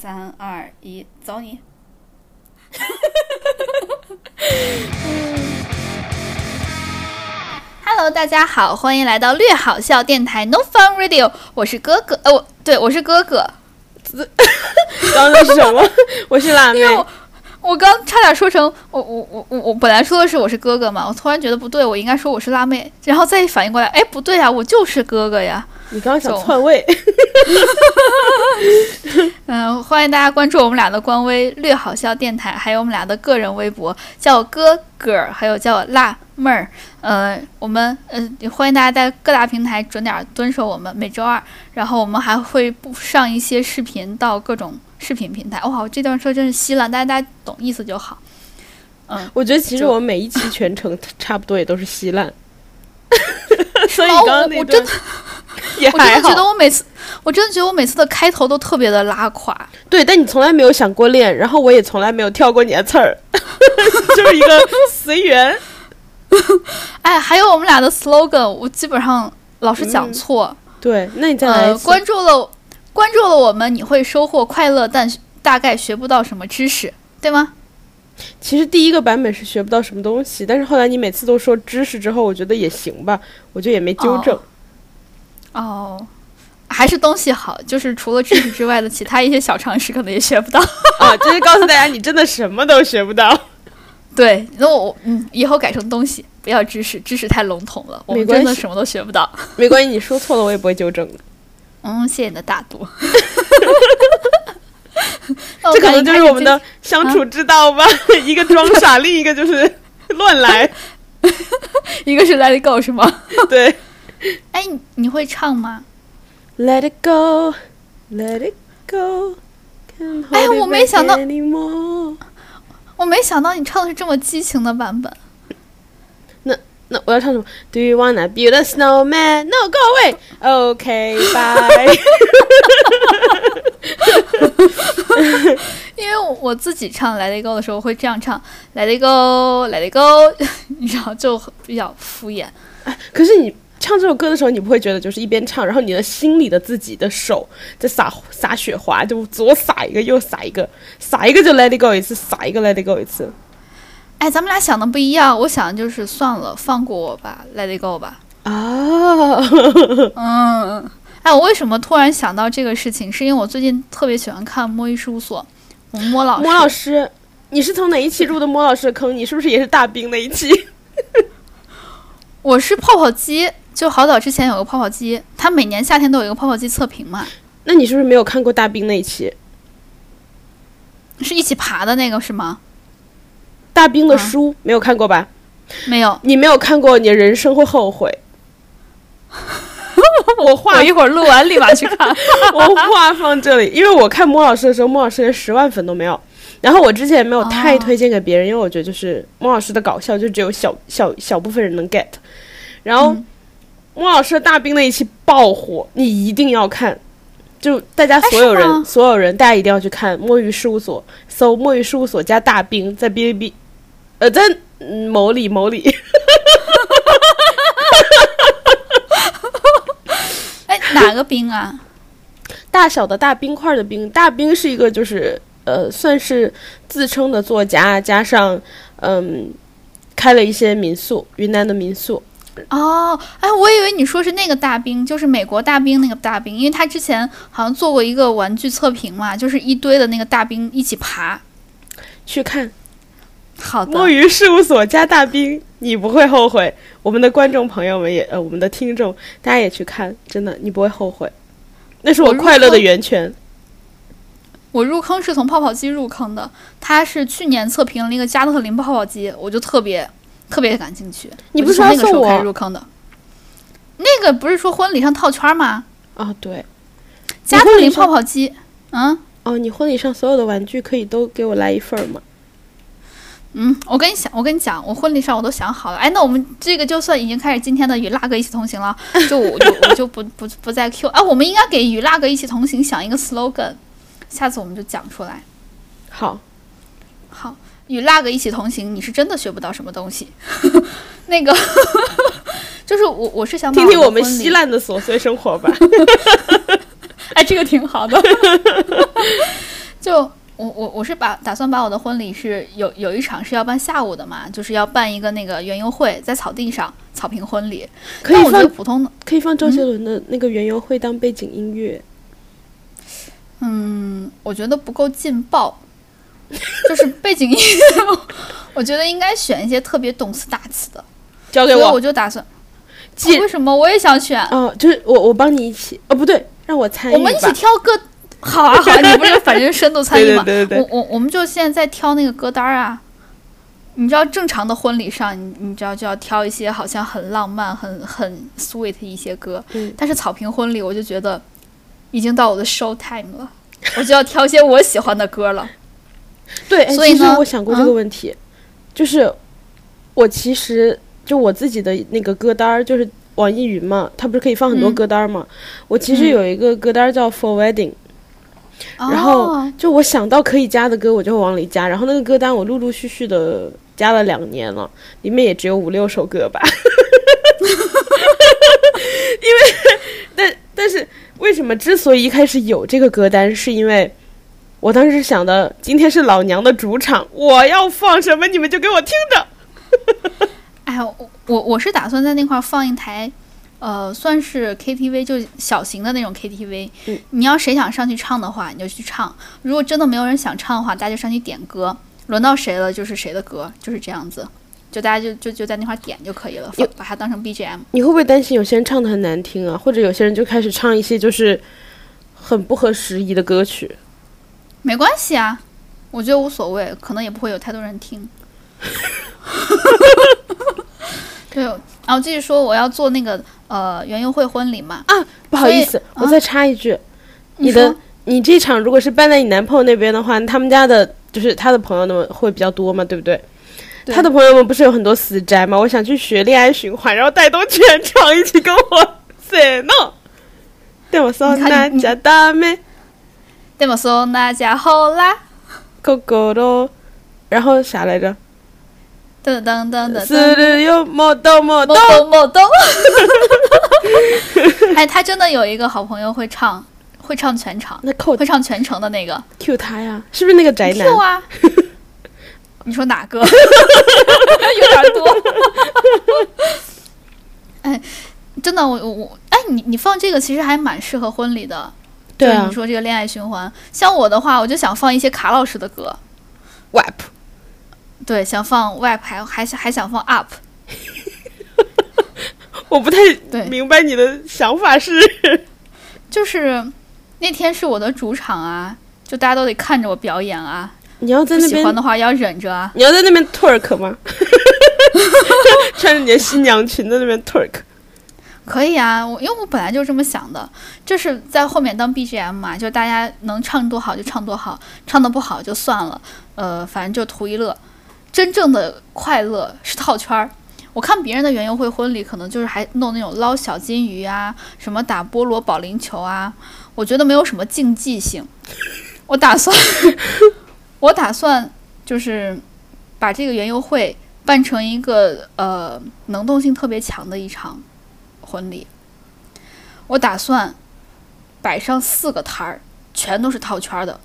三二一，走你！Hello，大家好，欢迎来到略好笑电台 No Fun Radio，我是哥哥，呃，我对我是哥哥，刚刚那是什么？我是辣妹因。为我我刚差点说成我我我我我本来说的是我是哥哥嘛，我突然觉得不对，我应该说我是辣妹，然后再一反应过来，哎，不对啊，我就是哥哥呀。你刚刚想走篡位？嗯，欢迎大家关注我们俩的官微“略好笑电台”，还有我们俩的个人微博，叫我哥哥儿，还有叫我辣妹儿。呃，我们呃也欢迎大家在各大平台准点儿蹲守我们，每周二，然后我们还会不上一些视频到各种视频平台。哇，我这段说真是稀烂，大家大家懂意思就好。嗯，我觉得其实我们每一期全程 差不多也都是稀烂，所以哦刚刚那段 也还我真的觉得。我每次，我真的觉得我每次的开头都特别的拉垮。对，但你从来没有想过练，然后我也从来没有跳过你的刺儿，就是一个随缘。哎，还有我们俩的 slogan，我基本上老是讲嗯错。对，那你再来一呃，次。关注了关注了我们，你会收获快乐，但大概学不到什么知识，对吗？其实第一个版本是学不到什么东西，但是后来你每次都说知识之后，我觉得也行吧，我就也没纠正。哦，还是东西好，就是除了知识之外的其他一些小常识，可能也学不到。啊，就是告诉大家，你真的什么都学不到。对，那我嗯，以后改成东西，不要知识，知识太笼统了，我们真的什么都学不到。没关系，你说错了我也不会纠正的。嗯，谢谢你的大度。这可能就是我们的相处之道吧，一个装傻，另一个就是乱来。一个是 Let It Go 是吗？对哎，你你会唱吗？，Let it go, let it go. 哎我没想到我没想到你唱的是这么激情的版本。那那我要唱什么？Do you wanna build a snowman? No, go away. OK, bye. 因为我自己唱《Let It Go》的时候会这样唱，Let It Go，Let It Go，你知道就比较敷衍。哎可是你唱这首歌的时候，你不会觉得就是一边唱，然后你的心里的自己的手在撒撒雪花，就左撒一个，右撒一个，撒一个就 Let it go 一次，撒一个 Let it go 一次。哎，咱们俩想的不一样，我想的就是算了，放过我吧，Let It Go 吧。啊，嗯，哎，我为什么突然想到这个事情？是因为我最近特别喜欢看《摸鱼事务所》，我们摸老师，摸老师，你是从哪一期入的摸老师的坑？你是不是也是大兵那一期？我是泡泡机，就好早之前有个泡泡机，它每年夏天都有一个泡泡机测评嘛，那你是不是没有看过大兵那一期？是一起爬的那个是吗？大兵的啊书、没有看过吧？没有，你没有看过，你的人生会后悔。我话我一会儿录完立马去看。我话放这里，因为我看莫老师的时候，莫老师连十万粉都没有。然后我之前也没有太哦推荐给别人，因为我觉得就是莫老师的搞笑就只有小小小部分人能 get。然后、嗯莫老师的大兵那一期爆火，你一定要看。就大家哎所有人，所有人，大家一定要去看摸鱼事务所，搜摸鱼事务所加大兵，在哔哩哔，呃，在嗯某里某里，哎，哪个冰啊？大小的大冰块的冰，大冰是一个就是呃，算是自称的作家，加上嗯，开了一些民宿，云南的民宿。哦，哎，我以为你说是那个大兵，就是美国大兵那个大兵，因为他之前好像做过一个玩具测评嘛，就是一堆的那个大兵一起爬。去看好的，摸鱼事务所加大兵，你不会后悔。我们的观众朋友们也呃，我们的听众，大家也去看，真的你不会后悔。那是我快乐的源泉。我入坑是从泡泡机入坑的，他是去年测评了一个加特林泡泡机，我就特别特别感兴趣。你不是说那个时候要送我开始入坑的？那个不是说婚礼上套圈吗？啊，对，加特林泡泡机，嗯哦，你婚礼上所有的玩具可以都给我来一份吗？嗯，我跟你想，我跟你讲，我婚礼上我都想好了。哎，那我们这个就算已经开始今天的与辣哥一起同行了，就我就我就不不不再 Q。哎，我们应该给与辣哥一起同行想一个 slogan，下次我们就讲出来。好，好，与 lag 一起同行，你是真的学不到什么东西。那个 就是我我是想听听我们稀烂的琐碎生活吧。哎，这个挺好的。就我我我是把打算把我的婚礼是有有一场是要办下午的嘛，就是要办一个那个园游会，在草地上草坪婚礼。可以放普通的，可以放周杰伦的那个园游会当背景音乐。嗯，我觉得不够劲爆，就是背景音乐，我觉得应该选一些特别动词大词的。交给我所以我。就打算，为什么我也想选？哦，就是我我帮你一起哦，不对，让我参与。我们一起挑歌，好啊好啊，你不是反正深度参与嘛？对对对对对我我我们就现在在挑那个歌单儿啊。你知道正常的婚礼上，你你知道就要挑一些好像很浪漫、很很 sweet 一些歌，嗯但是草坪婚礼我就觉得已经到我的 show time 了，我就要挑一些我喜欢的歌了。对，所以呢我想过这个问题，就是我其实就我自己的那个歌单儿，就是网易云嘛，它不是可以放很多嗯歌单儿嘛？我其实嗯有一个歌单儿叫 For Wedding，、然后哦就我想到可以加的歌，我就会往里加。然后那个歌单我陆陆续续的加了两年了，里面也只有五六首歌吧。因为，但但是为什么之所以一开始有这个歌单，是因为我当时想的，今天是老娘的主场，我要放什么你们就给我听着。哎呀，我我我是打算在那块儿放一台，呃，算是 KTV，就小型的那种 KTV。嗯你要谁想上去唱的话，你就去唱；如果真的没有人想唱的话，大家就上去点歌，轮到谁了就是谁的歌，就是这样子。就大家就就就在那块点就可以了，有把它当成 BGM。你会不会担心有些人唱的很难听啊？或者有些人就开始唱一些就是很不合时宜的歌曲？没关系啊，我觉得无所谓，可能也不会有太多人听。对，然后继续说，我要做那个呃园游会婚礼嘛。啊不好意思，我再插一句，你的你这场如果是办在你男朋友那边的话，他们家的就是他的朋友们会比较多嘛，对不对？对他的朋友们不是有很多死宅吗？我想去学恋爱循环，然后带动全场一起跟我 say no。对我说你看你那家大妹でもそんなじゃほら，狗狗咯，然后啥来着？噔噔噔噔是噔，的有莫动莫动某。东某东。哎，他真的有一个好朋友会唱，会唱全场，那扣会唱全程的那个 Q 他呀，是不是那个宅男 Q？啊。你说哪个？有点多。哎，真的，我我我，哎，你你放这个其实还蛮适合婚礼的。 对啊就你说这个恋爱循环，像我的话，我就想放一些卡老师的歌，，WAP。对，想放 WAP，还还想还想放 UP，我不太对明白你的想法是。就是那天是我的主场啊，就大家都得看着我表演啊，你要在那边欢的话要忍着啊。你要在那边 twerk 吗？穿着你的新娘裙在那边 twerk。可以啊，我因为我本来就这么想的，就是在后面当 BGM 嘛，就大家能唱多好就唱多好，唱的不好就算了，呃，反正就图一乐。真正的快乐是套圈儿。我看别人的园游会婚礼，可能就是还弄那种捞小金鱼啊，什么打菠萝保龄球啊，我觉得没有什么竞技性。我打算，我打算就是把这个园游会办成一个呃能动性特别强的一场婚礼。我打算摆上四个摊儿，全都是套圈儿的。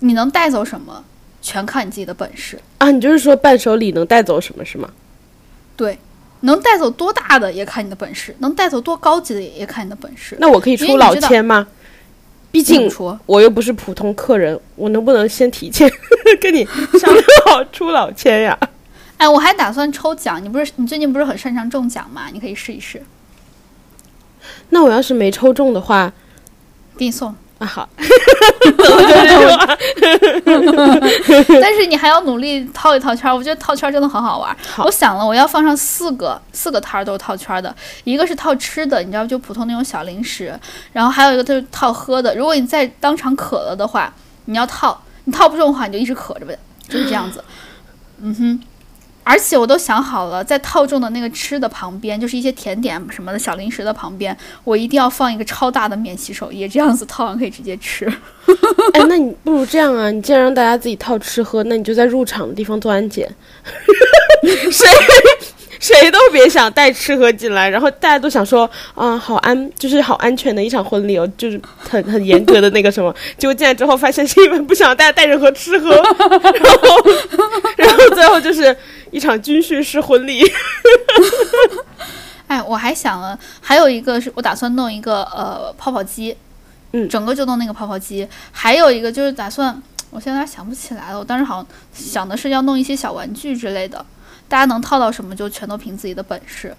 你能带走什么，全看你自己的本事。啊，你就是说伴手礼能带走什么是吗？对，能带走多大的也看你的本事，能带走多高级的也也看你的本事。那我可以出老千吗？毕竟说，我又不是普通客人，我能不能先提前 跟你商量好出老千呀？哎，我还打算抽奖。你不是你最近不是很擅长中奖吗？你可以试一试，那我要是没抽中的话，给你送。啊好，但是你还要努力套一套圈儿，我觉得套圈儿真的很好玩儿。好我想了，我要放上四个四个摊儿都是套圈儿的，一个是套吃的，你知道就普通那种小零食，然后还有一个就是套喝的。如果你在当场渴了的话，你要套，你套不中的话你就一直渴着呗，就是这样子。嗯哼。而且我都想好了，在套中的那个吃的旁边，就是一些甜点什么的小零食的旁边，我一定要放一个超大的免洗手液，这样子套完可以直接吃。哎，那你不如这样啊，你既然让大家自己套吃喝，那你就在入场的地方做安检，谁 谁都别想带吃喝进来，然后大家都想说，啊，好安，就是好安全的一场婚礼哦，就是很很严格的那个什么。结果进来之后发现是因为不想大家带任何吃喝，然后 然后最后就是一场军训式婚礼。哎，我还想了，还有一个是我打算弄一个呃泡泡机，嗯整个就弄那个泡泡机。还有一个就是打算，我现在有点想不起来了，我当时好像想的是要弄一些小玩具之类的，大家能套到什么就全都凭自己的本事。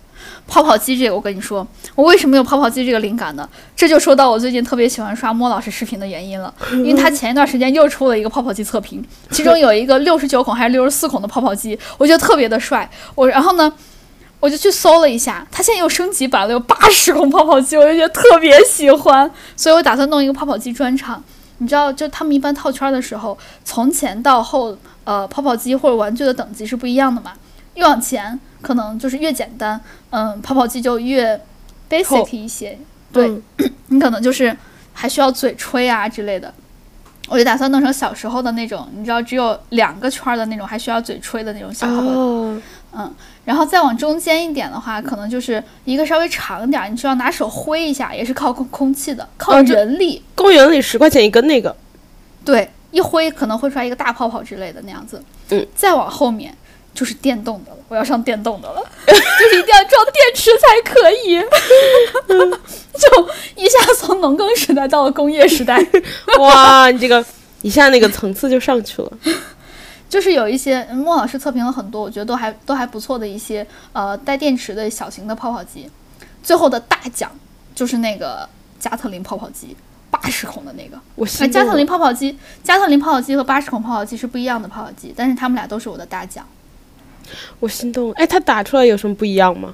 泡泡机这个，我跟你说，我为什么有泡泡机这个灵感呢？这就说到我最近特别喜欢刷莫老师视频的原因了，因为他前一段时间又出了一个泡泡机测评，其中有一个六十九孔还是六十四孔的泡泡机，我觉得特别的帅。我然后呢，我就去搜了一下，它现在又升级版了，有八十孔泡泡机，我就觉得特别喜欢，所以我打算弄一个泡泡机专场。你知道，就他们一般套圈的时候，从前到后，呃，泡泡机或者玩具的等级是不一样的嘛。越往前，可能就是越简单，嗯，泡泡机就越 basic 一些。对、嗯 你可能就是还需要嘴吹啊之类的。我就打算弄成小时候的那种，你知道，只有两个圈儿的那种，还需要嘴吹的那种小泡泡哦，然后再往中间一点的话，可能就是一个稍微长一点儿，你需要拿手挥一下，也是靠空空气的，靠人力。公园里十块钱一根那个，对，一挥可能挥出来一个大泡泡之类的那样子。嗯，再往后面就是电动的了，我要上电动的了，就是一定要装电池才可以。就一下从农耕时代到了工业时代，哇，你这个一下那个层次就上去了。就是有一些嗯莫老师测评了很多，我觉得都还都还不错的一些呃带电池的小型的泡泡机。最后的大奖就是那个加特林泡泡机，八十孔的那个。我哎，加特林。泡泡机，加特林泡泡机和八十孔泡泡机是不一样的泡泡机，但是他们俩都是我的大奖。我心动了。哎，它打出来有什么不一样吗？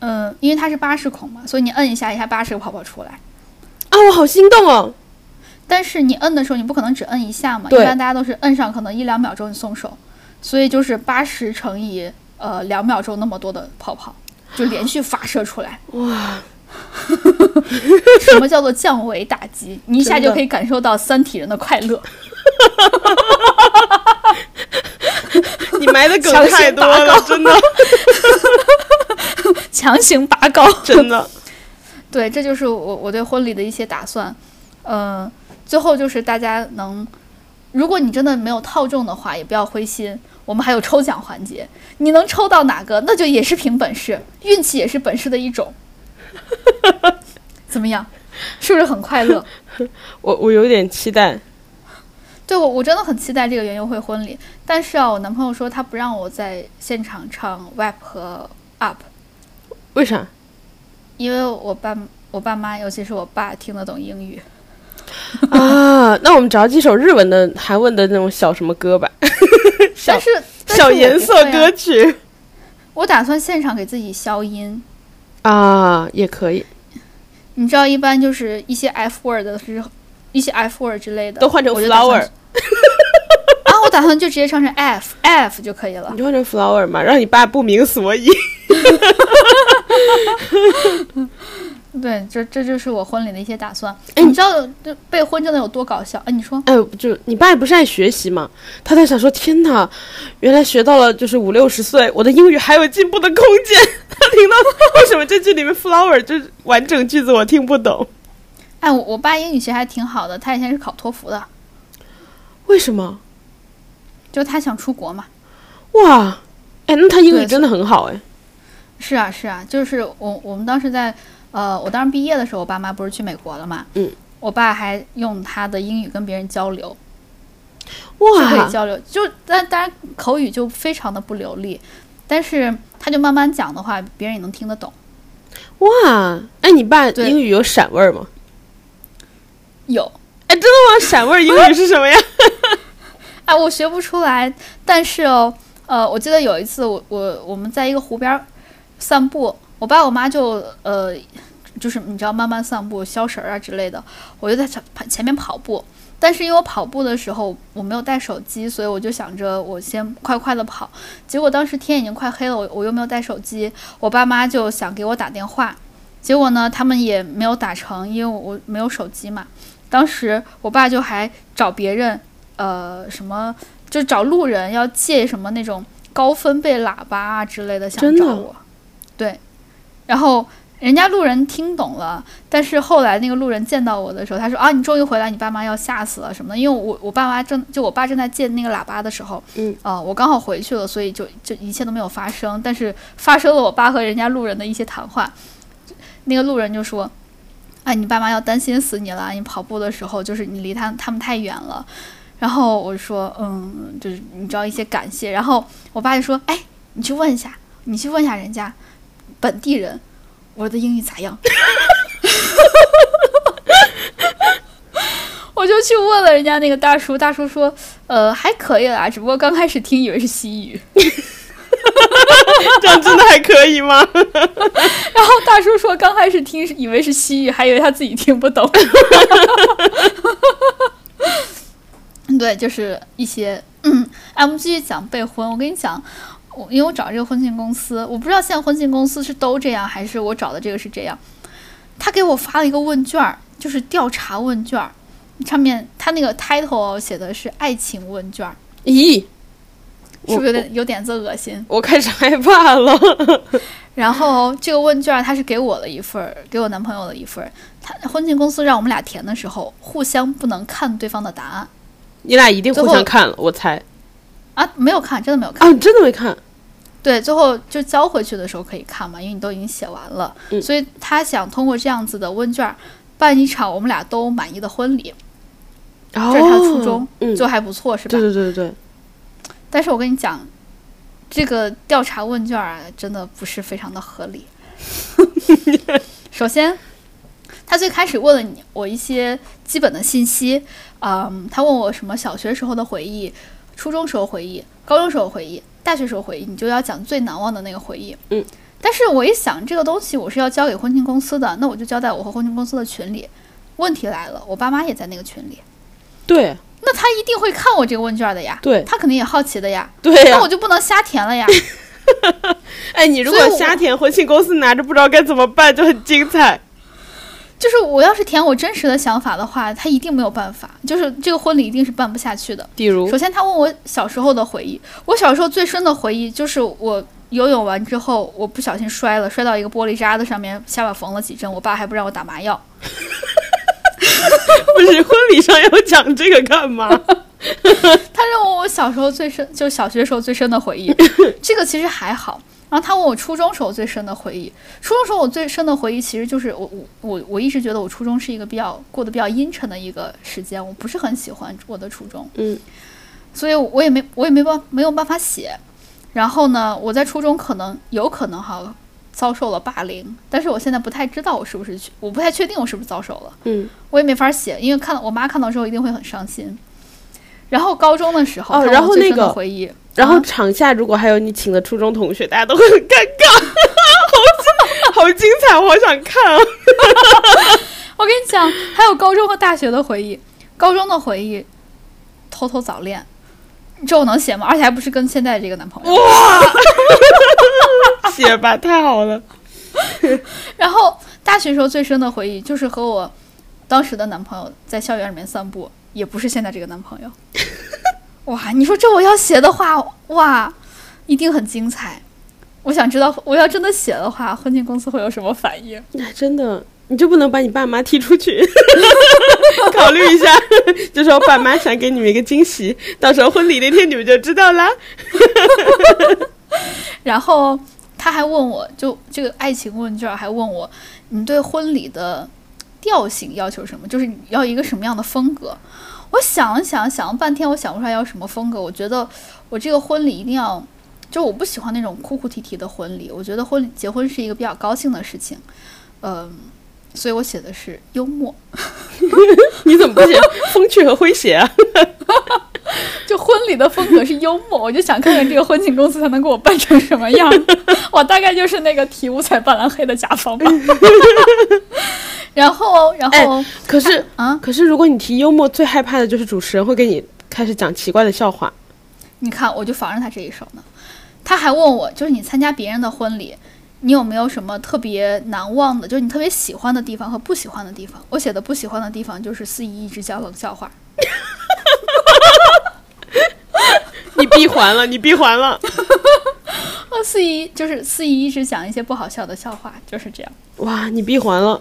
嗯，因为它是八十孔嘛，所以你摁一下，一下八十个泡泡出来。啊，我好心动哦！但是你摁的时候，你不可能只摁一下嘛，一般大家都是摁上可能一两秒钟你松手，所以就是八十乘以呃两秒钟那么多的泡泡，就连续发射出来。哇，什么叫做降维打击？你一下就可以感受到三体人的快乐。你埋的梗太多了，真的，强行拔高。真的。对，这就是我我对婚礼的一些打算。嗯、最后就是大家能，如果你真的没有套中的话，也不要灰心，我们还有抽奖环节，你能抽到哪个，那就也是凭本事，运气也是本事的一种。怎么样？是不是很快乐？我我有点期待。对我，我真的很期待这个园游会婚礼。但是啊，我男朋友说他不让我在现场唱 rap 和 up，为啥？因为我爸我爸妈，尤其是我爸听得懂英语。啊，那我们找几首日文的、韩文的那种小什么歌吧，小但是小颜色歌曲我打算现场给自己消音。啊，也可以，你知道，一般就是一些 F word 的是一些 F word 之类的，都换成 flower，啊，我打算就直接唱成 F F 就可以了你。就换成 flower 嘛，让你爸不明所以。对，这这就是我婚礼的一些打算。哎你知道这备婚真的有多搞笑？哎，你说，哎，就你爸不是爱学习吗？他在想说，天哪，原来学到了就是五六十岁，我的英语还有进步的空间。他听到为什么这句里面 flower 就是完整句子我听不懂，哎，我我爸英语其实还挺好的，他以前是考托福的，为什么？就他想出国嘛。哇，哎，那他英语真的很好哎。是啊，是啊，就是我我们当时在呃，我当时毕业的时候，我爸妈不是去美国了嘛，嗯，我爸还用他的英语跟别人交流，哇。就可以，交流，就但当然口语就非常的不流利，但是他就慢慢讲的话，别人也能听得懂。哇，哎，你爸英语有闪味儿吗？有，哎，真的吗？闪味儿英语是什么呀？哎，我学不出来，但是哦，呃，我记得有一次我我我们在一个湖边儿散步，我爸我妈就呃，就是你知道慢慢散步消食儿啊之类的，我就在前前面跑步。但是因为我跑步的时候我没有带手机，所以我就想着我先快快的跑。结果当时天已经快黑了，我我又没有带手机，我爸妈就想给我打电话，结果呢他们也没有打成，因为我我没有手机嘛。当时我爸就还找别人，呃，什么就找路人要借什么那种高分贝喇叭啊之类的想找我，对，然后人家路人听懂了，但是后来那个路人见到我的时候，他说啊，你终于回来，你爸妈要吓死了什么的，因为我我爸妈正就我爸正在借那个喇叭的时候，嗯，啊、我刚好回去了，所以就就一切都没有发生，但是发生了我爸和人家路人的一些谈话，那个路人就说。哎，你爸妈要担心死你了！你跑步的时候，就是你离他他们太远了。然后我说，嗯，就是你知道一些感谢。然后我爸就说，哎，你去问一下，你去问一下人家本地人，我的英语咋样？我就去问了人家那个大叔，大叔说，呃，还可以啦，只不过刚开始听以为是西语。这样真的还可以吗？然后大叔说，刚开始听是以为是西语，还以为他自己听不懂。对，就是一些，嗯，哎，我们继续讲备婚。我跟你讲，我因为我找这个婚庆公司，我不知道现在婚庆公司是都这样，还是我找的这个是这样。他给我发了一个问卷儿，就是调查问卷儿，上面他那个 title 写的是爱情问卷儿，咦，是不是有点有点子恶心？我开始害怕了。然后这个问卷儿他是给我了一份儿，给我男朋友了一份儿。他婚庆公司让我们俩填的时候，互相不能看对方的答案你俩一定互相看了，我猜啊，没有看，真的没有看。啊，你真的没看？对，最后就交回去的时候可以看嘛，因为你都已经写完了。嗯所以他想通过这样子的问卷儿办一场我们俩都满意的婚礼，哦，这是他初衷，嗯，就还不错，是吧？对对对对对，但是我跟你讲，这个调查问卷啊，真的不是非常的合理。首先，他最开始问了你我一些基本的信息，嗯，他问我什么小学时候的回忆、初中时候回忆、高中时候回忆、大学时候回忆，你就要讲最难忘的那个回忆。嗯。但是我一想，这个东西我是要交给婚庆公司的，那我就交在我和婚庆公司的群里。问题来了，我爸妈也在那个群里，对那他一定会看我这个问卷的呀，对他肯定也好奇的呀。对呀那我！就不能瞎填了呀。哎，你如果瞎填婚庆公司拿着不知道该怎么办，就很精彩。就是我要是填我真实的想法的话，他一定没有办法，就是这个婚礼一定是办不下去的。比如首先，他问我小时候的回忆，我小时候最深的回忆就是我游泳完之后，我不小心摔了，摔到一个玻璃渣子上面，下巴缝了几针，我爸还不让我打麻药。不是婚礼上要讲这个干嘛？他认为我小时候最深，就小学时候最深的回忆，这个其实还好。然后他问我初中时候最深的回忆，初中时候我最深的回忆其实就是我我我我一直觉得我初中是一个比较过得比较阴沉的一个时间，我不是很喜欢我的初中，嗯，所以我也没我也没办没有办法写。然后呢，我在初中可能有可能哈遭受了霸凌，但是我现在不太知道我是不是去，我不太确定我是不是遭受了。嗯，我也没法写，因为看到我妈看到之后一定会很伤心。然后高中的时候，哦然后那个回忆，然后啊场下如果还有你请的初中同学，大家都会很尴尬，好好精彩，我好想看啊！我跟你讲，还有高中和大学的回忆。高中的回忆，偷偷早恋，这我能写吗？而且还不是跟现在这个男朋友。写吧，太好了。然后大学时候最深的回忆就是和我当时的男朋友在校园里面散步，也不是现在这个男朋友。哇，你说这我要写的话，哇，一定很精彩。我想知道，我要真的写的话，婚庆公司会有什么反应？哎，真的，你就不能把你爸妈踢出去？考虑一下，就说爸妈想给你们一个惊喜，到时候婚礼那天你们就知道啦。然后他还问我，就这个爱情问卷还问我，你对婚礼的调性要求什么？就是你要一个什么样的风格？我想了想，想了半天，我想不出来要什么风格。我觉得我这个婚礼一定要，就我不喜欢那种哭哭啼啼的婚礼。我觉得婚礼结婚是一个比较高兴的事情，嗯、所以我写的是幽默。你怎么不写 风趣和诙谐啊？就婚礼的风格是幽默，我就想看看这个婚庆公司他能给我办成什么样。我大概就是那个提五彩斑斓黑的甲方吧。然后，然后、可是，啊，可是如果你提幽默，最害怕的就是主持人会给你开始讲奇怪的笑话。你看，我就防着他这一手呢。他还问我，就是你参加别人的婚礼，你有没有什么特别难忘的，就是你特别喜欢的地方和不喜欢的地方？我写的不喜欢的地方就是司仪一直讲冷笑话。你闭环了，你闭环了。司仪就是司仪一直讲一些不好笑的笑话，就是这样。哇，你闭环了，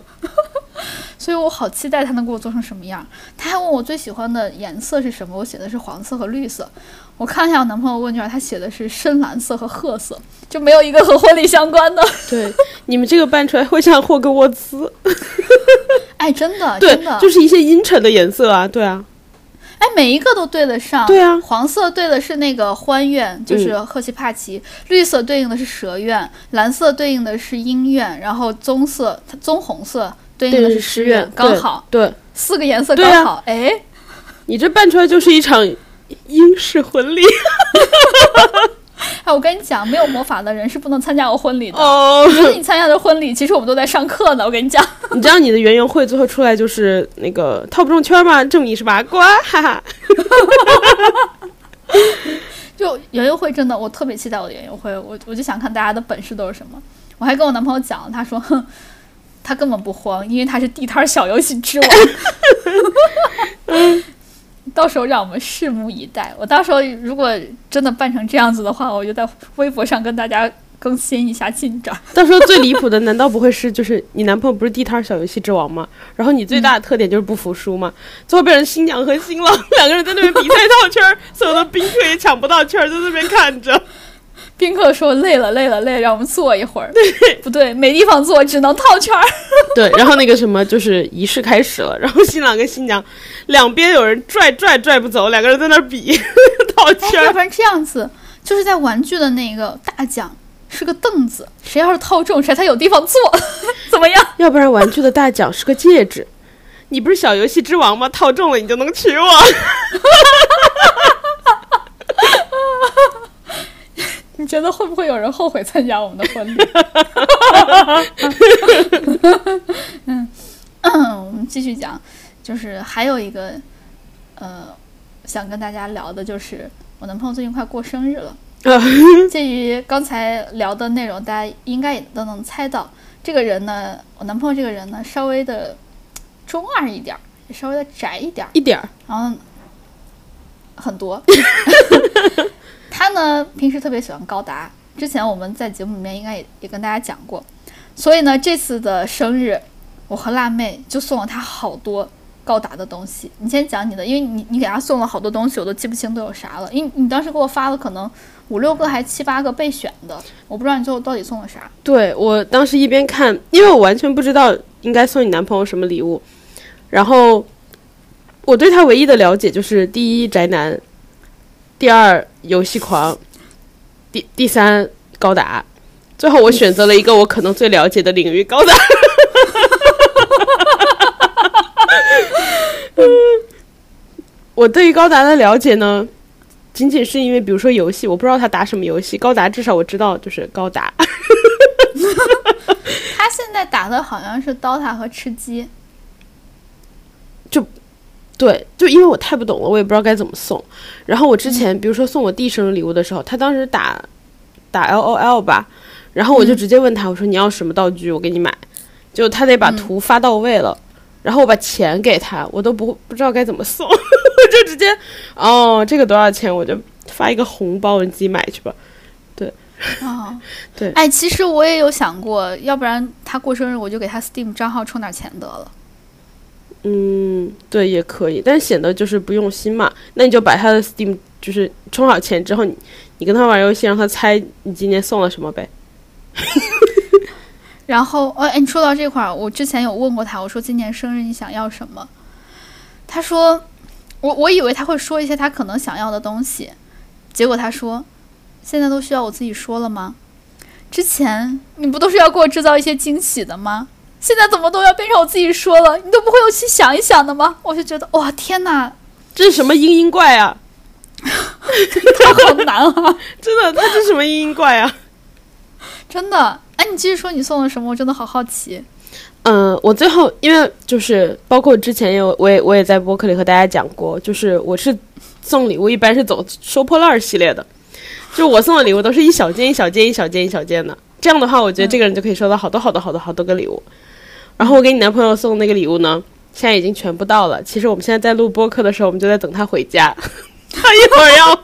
所以我好期待他能给我做成什么样。他还问我最喜欢的颜色是什么，我写的是黄色和绿色。我看了一下我男朋友问卷，他写的是深蓝色和褐色，就没有一个和婚礼相关的。对，你们这个办出来会像霍格沃茨，哎，真的，对真的，，就是一些阴沉的颜色啊，对啊，哎，每一个都对得上。对啊黄色对的是那个欢院，就是赫奇帕奇；绿色对应的是蛇院，蓝色对应的是鹰院，然后棕色、棕红色对应的是狮院，刚好对，四个颜色刚好。哎，你这办出来就是一场英式婚礼 哎，我跟你讲，没有魔法的人是不能参加我婚礼的。哦。就是你参加的婚礼，其实我们都在上课呢。我跟你讲，你知道你的园游会最后出来就是那个套不中圈吗？证明你是麻瓜，哈哈。就园游会真的，我特别期待我的园游会，我我就想看大家的本事都是什么。我还跟我男朋友讲，他说，哼，他根本不慌，因为他是地摊小游戏之王。到时候让我们拭目以待。我到时候如果真的办成这样子的话，我就在微博上跟大家更新一下进展。到时候最离谱的，难道不会是就是你男朋友不是地摊小游戏之王吗？然后你最大的特点就是不服输嘛，最后变成新娘和新郎两个人在那边比赛套圈，所有的宾客也抢不到圈，在那边看着。宾客说累了累了累了，让我们坐一会儿。对不对，没地方坐，只能套圈儿。对，然后那个什么就是仪式开始了，然后新郎跟新娘两边有人拽拽拽不走，两个人在那儿比 套哎，圈儿。要不然这样子，就是在玩具的那个大奖是个凳子，谁要是套中，谁才有地方坐，怎么样？要不然玩具的大奖是个戒指。你不是小游戏之王吗？套中了你就能娶我。你觉得会不会有人后悔参加我们的婚礼？嗯 嗯，我 们继续讲，就是还有一个呃，想跟大家聊的就是我男朋友最近快过生日了。鉴于刚才聊的内容，大家应该也都能猜到，这个人呢，我男朋友这个人呢，稍微的中二一点儿，也稍微的宅一点儿，一点儿，然后很多。他呢，平时特别喜欢高达，之前我们在节目里面应该也也跟大家讲过，所以呢，这次的生日，我和辣妹就送了他好多高达的东西。你先讲你的，因为你你给他送了好多东西，我都记不清都有啥了，因为你当时给我发了可能五六个还七八个备选的，我不知道你最后到底送了啥。对我当时一边看，因为我完全不知道应该送你男朋友什么礼物，然后我对他唯一的了解就是第一宅男，第二游戏狂，第第三高达，最后我选择了一个我可能最了解的领域高达。我对于高达的了解呢，仅仅是因为，比如说游戏，我不知道他打什么游戏，高达至少我知道就是高达。他现在打的好像是 DOTA 和吃鸡，对，就因为我太不懂了，我也不知道该怎么送。然后我之前，比如说送我弟生日礼物的时候，他当时打打 L O L 吧，然后我就直接问他，我说你要什么道具，我给你买。就他得把图发到位了，然后我把钱给他，我都不不知道该怎么送，我就直接哦，这个多少钱，我就发一个红包，你自己买去吧。对哦，对哎，其实我也有想过，要不然他过生日我就给他 Steam 账号充点钱得了。嗯，对，也可以，但是显得就是不用心嘛。那你就把他的 Steam 就是充好钱之后，你你跟他玩游戏，让他猜你今年送了什么呗。然后，呃，哎，你说到这块儿，我之前有问过他，我说今年生日你想要什么？他说，我我以为他会说一些他可能想要的东西，结果他说，现在都需要我自己说了吗？之前你不都是要给我制造一些惊喜的吗？现在怎么都要变成我自己说了？你都不会有去想一想的吗？我就觉得，哇，天哪，这是什么嘤嘤怪啊？他 好难啊！真的，他这是什么嘤嘤怪啊？真的，哎，你继续说你送了什么？我真的好好奇。嗯，我最后因为就是包括之前有我也我也在播客里和大家讲过，就是我是送礼物一般是走收破烂儿系列的，就我送的礼物都是一小件一小件一小件一小件的，这样的话，我觉得这个人就可以收到好多好多好多好多个礼物。然后我给你男朋友送的那个礼物呢，现在已经全部到了。其实我们现在在录播客的时候，我们就在等他回家，他一会儿要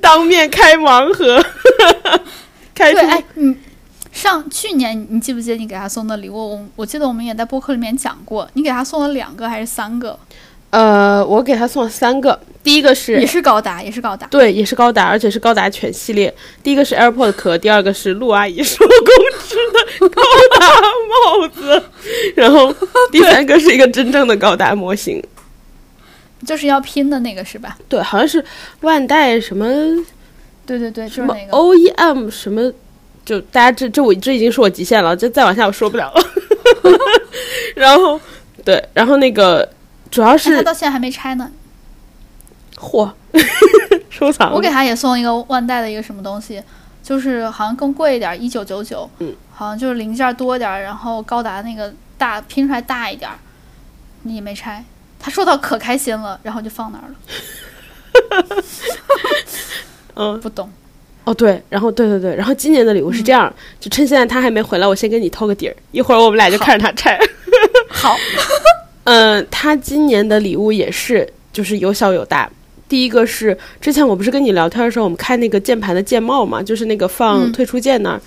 当面开盲盒。开出对，哎，你上去年你记不记得你给他送的礼物？我我记得我们也在播客里面讲过，你给他送了两个还是三个？呃，我给他送了三个，第一个是也是高达，也是高达。对，也是高达，而且是高达全系列。第一个是 AirPod 壳，第二个是陆阿姨手工织的高达帽子，然后第三个是一个真正的高达模型。就是要拼的那个是吧？对，好像是万代什么对对对，就是那个。OEM 什么，就大家这这我这已经是我极限了，这再往下我说不了了。然后对，然后那个主要哎他是到现在还没拆呢。嚯，收藏。我给他也送一个万代的一个什么东西，就是好像更贵一点，一九九九，嗯，好像就是零件多点儿，然后高达那个大拼出来大一点儿，你也没拆。他收到可开心了，然后就放那儿了，嗯，不懂。哦对，然后对对对，然后今年的礼物是这样，就趁现在他还没回来，我先给你透个底儿，一会儿我们俩就看着他拆。好，嗯，他今年的礼物也是，就是有小有大。第一个是之前我不是跟你聊天的时候，我们看那个键盘的键帽嘛，就是那个放嗯。退出键那儿，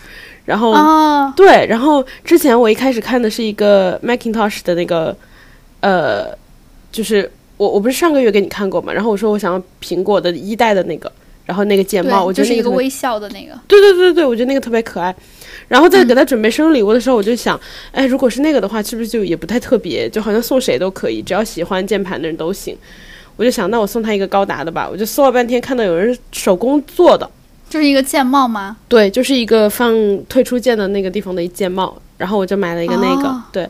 然后、啊，对，然后之前我一开始看的是一个 Macintosh 的那个，呃，就是我我不是上个月给你看过嘛，然后我说我想要苹果的一代的那个，然后那个键帽，我，就是一个微笑的那个，对对对对，我觉得那个特别可爱。然后在给他准备生日礼物的时候，我就想，哎，如果是那个的话，是不是就也不太特别？就好像送谁都可以，只要喜欢键盘的人都行。我就想，那我送他一个高达的吧。我就搜了半天，看到有人手工做的，就是一个键帽吗？对，就是一个放退出键的那个地方的一键帽，然后我就买了一个那个，哦对。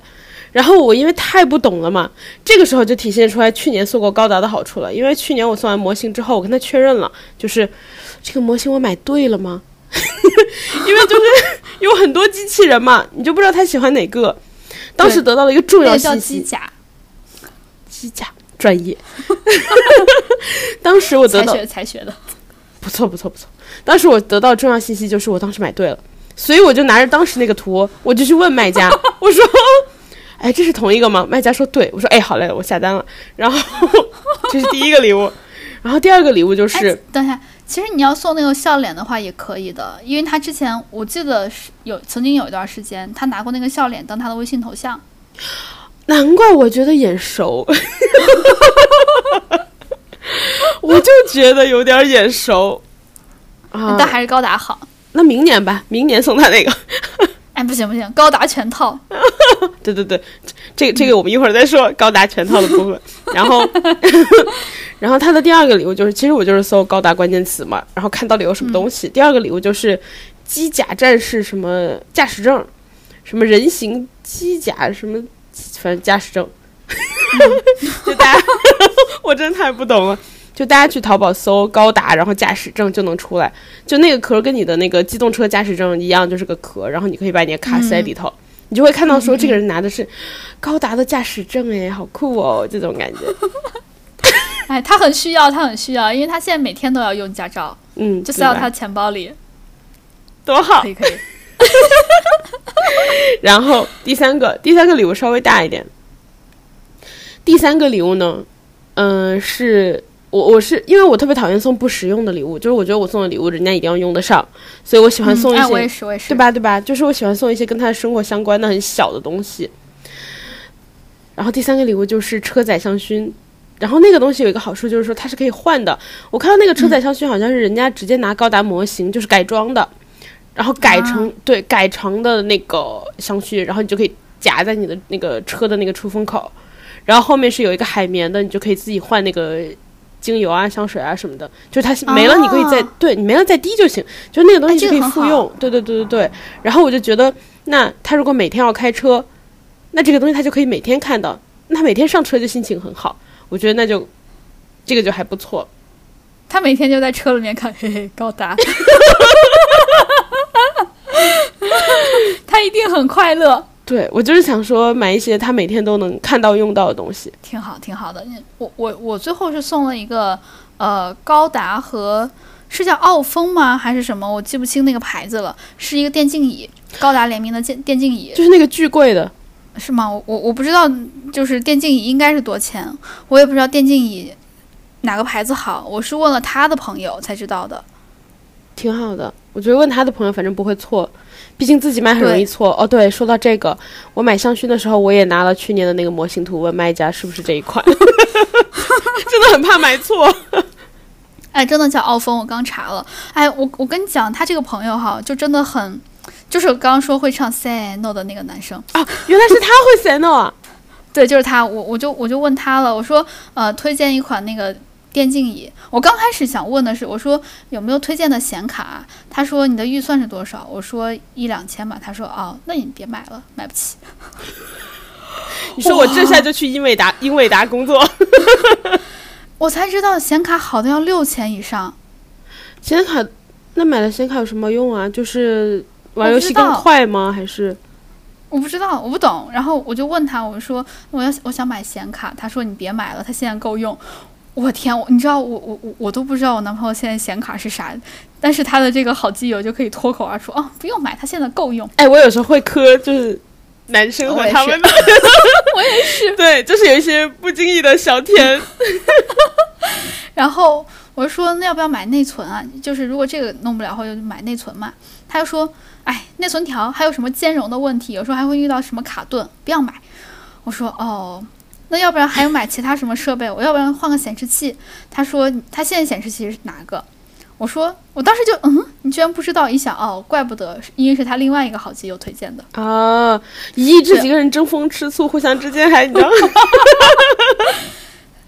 然后我因为太不懂了嘛，这个时候就体现出来去年送过高达的好处了。因为去年我送完模型之后，我跟他确认了，就是这个模型我买对了吗？因为就是 有很多机器人嘛，你就不知道他喜欢哪个。当时得到了一个重要信息，机甲，机甲专业。当时我得到才学才学的。不错不错不错。当时我得到重要信息就是我当时买对了，所以我就拿着当时那个图，我就去问卖家，我说：“哎，这是同一个吗？”卖家说：“对。”我说：“哎，好嘞，我下单了。”然后 这是第一个礼物，然后第二个礼物就是、哎，等一下，其实你要送那个笑脸的话也可以的，因为他之前我记得是有曾经有一段时间，他拿过那个笑脸当他的微信头像。难怪我觉得眼熟，我就觉得有点眼熟啊但。还是高达好。那明年吧，明年送他那个。哎，不行不行，高达全套。对对对，这个这个我们一会儿再说高达全套的部分。然后，然后他的第二个礼物就是，其实我就是搜高达关键词嘛，然后看到底有什么东西。第二个礼物就是机甲战士什么驾驶证，什么人形机甲什么，反正驾驶证。就大家，我真的太不懂了。就大家去淘宝搜高达，然后驾驶证就能出来。就那个壳跟你的那个机动车驾驶证一样，就是个壳，然后你可以把你的卡塞里头，你就会看到说这个人拿的是高达的驾驶证，哎，好酷哦，这种感觉。哎，他很需要，他很需要，因为他现在每天都要用驾照，嗯，就塞到他钱包里。多好可。以可以。然后第三个，第三个礼物稍微大一点。第三个礼物呢，嗯、是我我是因为我特别讨厌送不实用的礼物，就是我觉得我送的礼物人家一定要用得上，所以我喜欢送一些，我也是，我也是。对？吧？对吧？就是我喜欢送一些跟他的生活相关的很小的东西。然后第三个礼物就是车载香薰，然后那个东西有一个好处就是说它是可以换的。我看到那个车载香薰好像是人家直接拿高达模型就是改装的，然后改成、对改成的那个香薰，然后你就可以夹在你的那个车的那个出风口，然后后面是有一个海绵的，你就可以自己换那个。精油啊、香水啊什么的，就是它没了，你可以再、哦对你没了再滴就行，就那个东西哎是可以复用。对对对对对。然后我就觉得，那他如果每天要开车，那这个东西他就可以每天看到，那他每天上车就心情很好。我觉得那就这个就还不错。他每天就在车里面看，嘿嘿，高达。他一定很快乐，对我就是想说买一些他每天都能看到用到的东西。挺好，挺好的。我我我最后是送了一个呃高达和是叫奥风吗？还是什么？我记不清那个牌子了，是一个电竞椅，高达联名的电电竞椅就是那个巨贵的，是吗？我我我不知道，就是电竞椅应该是多钱，我也不知道电竞椅哪个牌子好，我是问了他的朋友才知道的。挺好的。我觉得问他的朋友反正不会错，毕竟自己买很容易错。哦，对，说到这个，我买香薰的时候，我也拿了去年的那个模型图问卖家是不是这一款，真的很怕买错。哎，真的叫傲风，我刚查了。哎，我我跟你讲，他这个朋友哈，就真的很，就是刚刚说会唱 Say No 的那个男生啊，原来是他会 Say No 啊。对，就是他。我我就我就问他了，我说呃，推荐一款那个。电竞椅，我刚开始想问的是，我说有没有推荐的显卡？他说你的预算是多少？我说一两千吧。他说哦，那你别买了，买不起。你说我这下就去英伟达，英伟达工作。我才知道显卡好的要六千以上。显卡，那买了显卡有什么用啊？就是玩游戏更快吗？还是？我不知道，我不懂。然后我就问他，我说我要我想买显卡。他说你别买了，他现在够用。我天，我你知道我我我我都不知道我男朋友现在显卡是啥，但是他的这个好基友就可以脱口而出啊，不用买，他现在够用。哎，我有时候会磕，就是男生和他们的，我也是，对，就是有一些不经意的小甜。然后我就说，那要不要买内存啊？就是如果这个弄不了，后就买内存嘛。他就说，哎，内存条还有什么兼容的问题，有时候还会遇到什么卡顿，不要买。我说，哦。那要不然还有买其他什么设备？我要不然换个显示器。他说他现在显示器是哪个？我说我当时就嗯，你居然不知道？一想哦，怪不得，因为是他另外一个好基友推荐的啊。咦，这几个人争风吃醋，互相之间还你知道？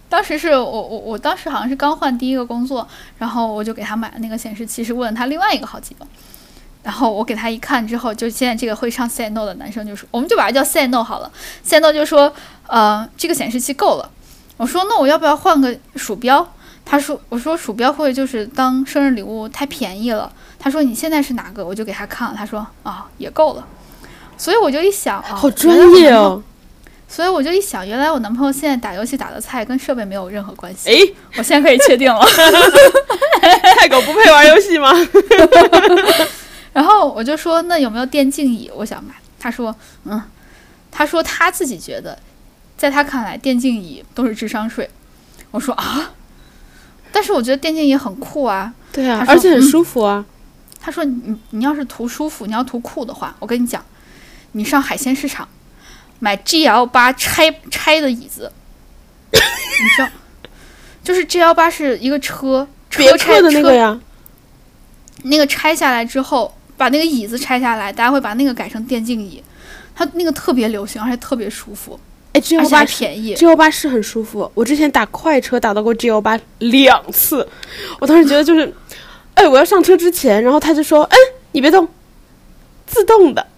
当时是我我我当时好像是刚换第一个工作，然后我就给他买了那个显示器，是问他另外一个好基友。然后我给他一看之后，就现在这个会唱 Say No 的男生就说，我们就把它叫 Say No 好了。Say No 就说，呃，这个显示器够了。我说，那我要不要换个鼠标？他说，我说鼠标会就是当生日礼物太便宜了。他说你现在是哪个？我就给他看了。他说啊，也够了。所以我就一想，好专业哦。所以我就一想，原来我男朋友现在打游戏打的菜跟设备没有任何关系。诶，我现在可以确定了。菜狗不配玩游戏吗？然后我就说，那有没有电竞椅？我想买。他说，嗯，他说他自己觉得，在他看来，电竞椅都是智商税。我说啊，但是我觉得电竞椅很酷啊。对啊，而且很舒服啊。他说，你你要是图舒服，你要图酷的话，我跟你讲，你上海鲜市场买 G L 八拆拆的椅子，你知道，就是 G L 八是一个车车拆的那个呀，那个拆下来之后。把那个椅子拆下来，大家会把那个改成电竞椅，它那个特别流行，而且特别舒服。哎，G L 八便宜，G L 八是很舒服。我之前打快车打到过 G L 八两次，我当时觉得就是，哎，我要上车之前，然后他就说，哎，你别动，自动的。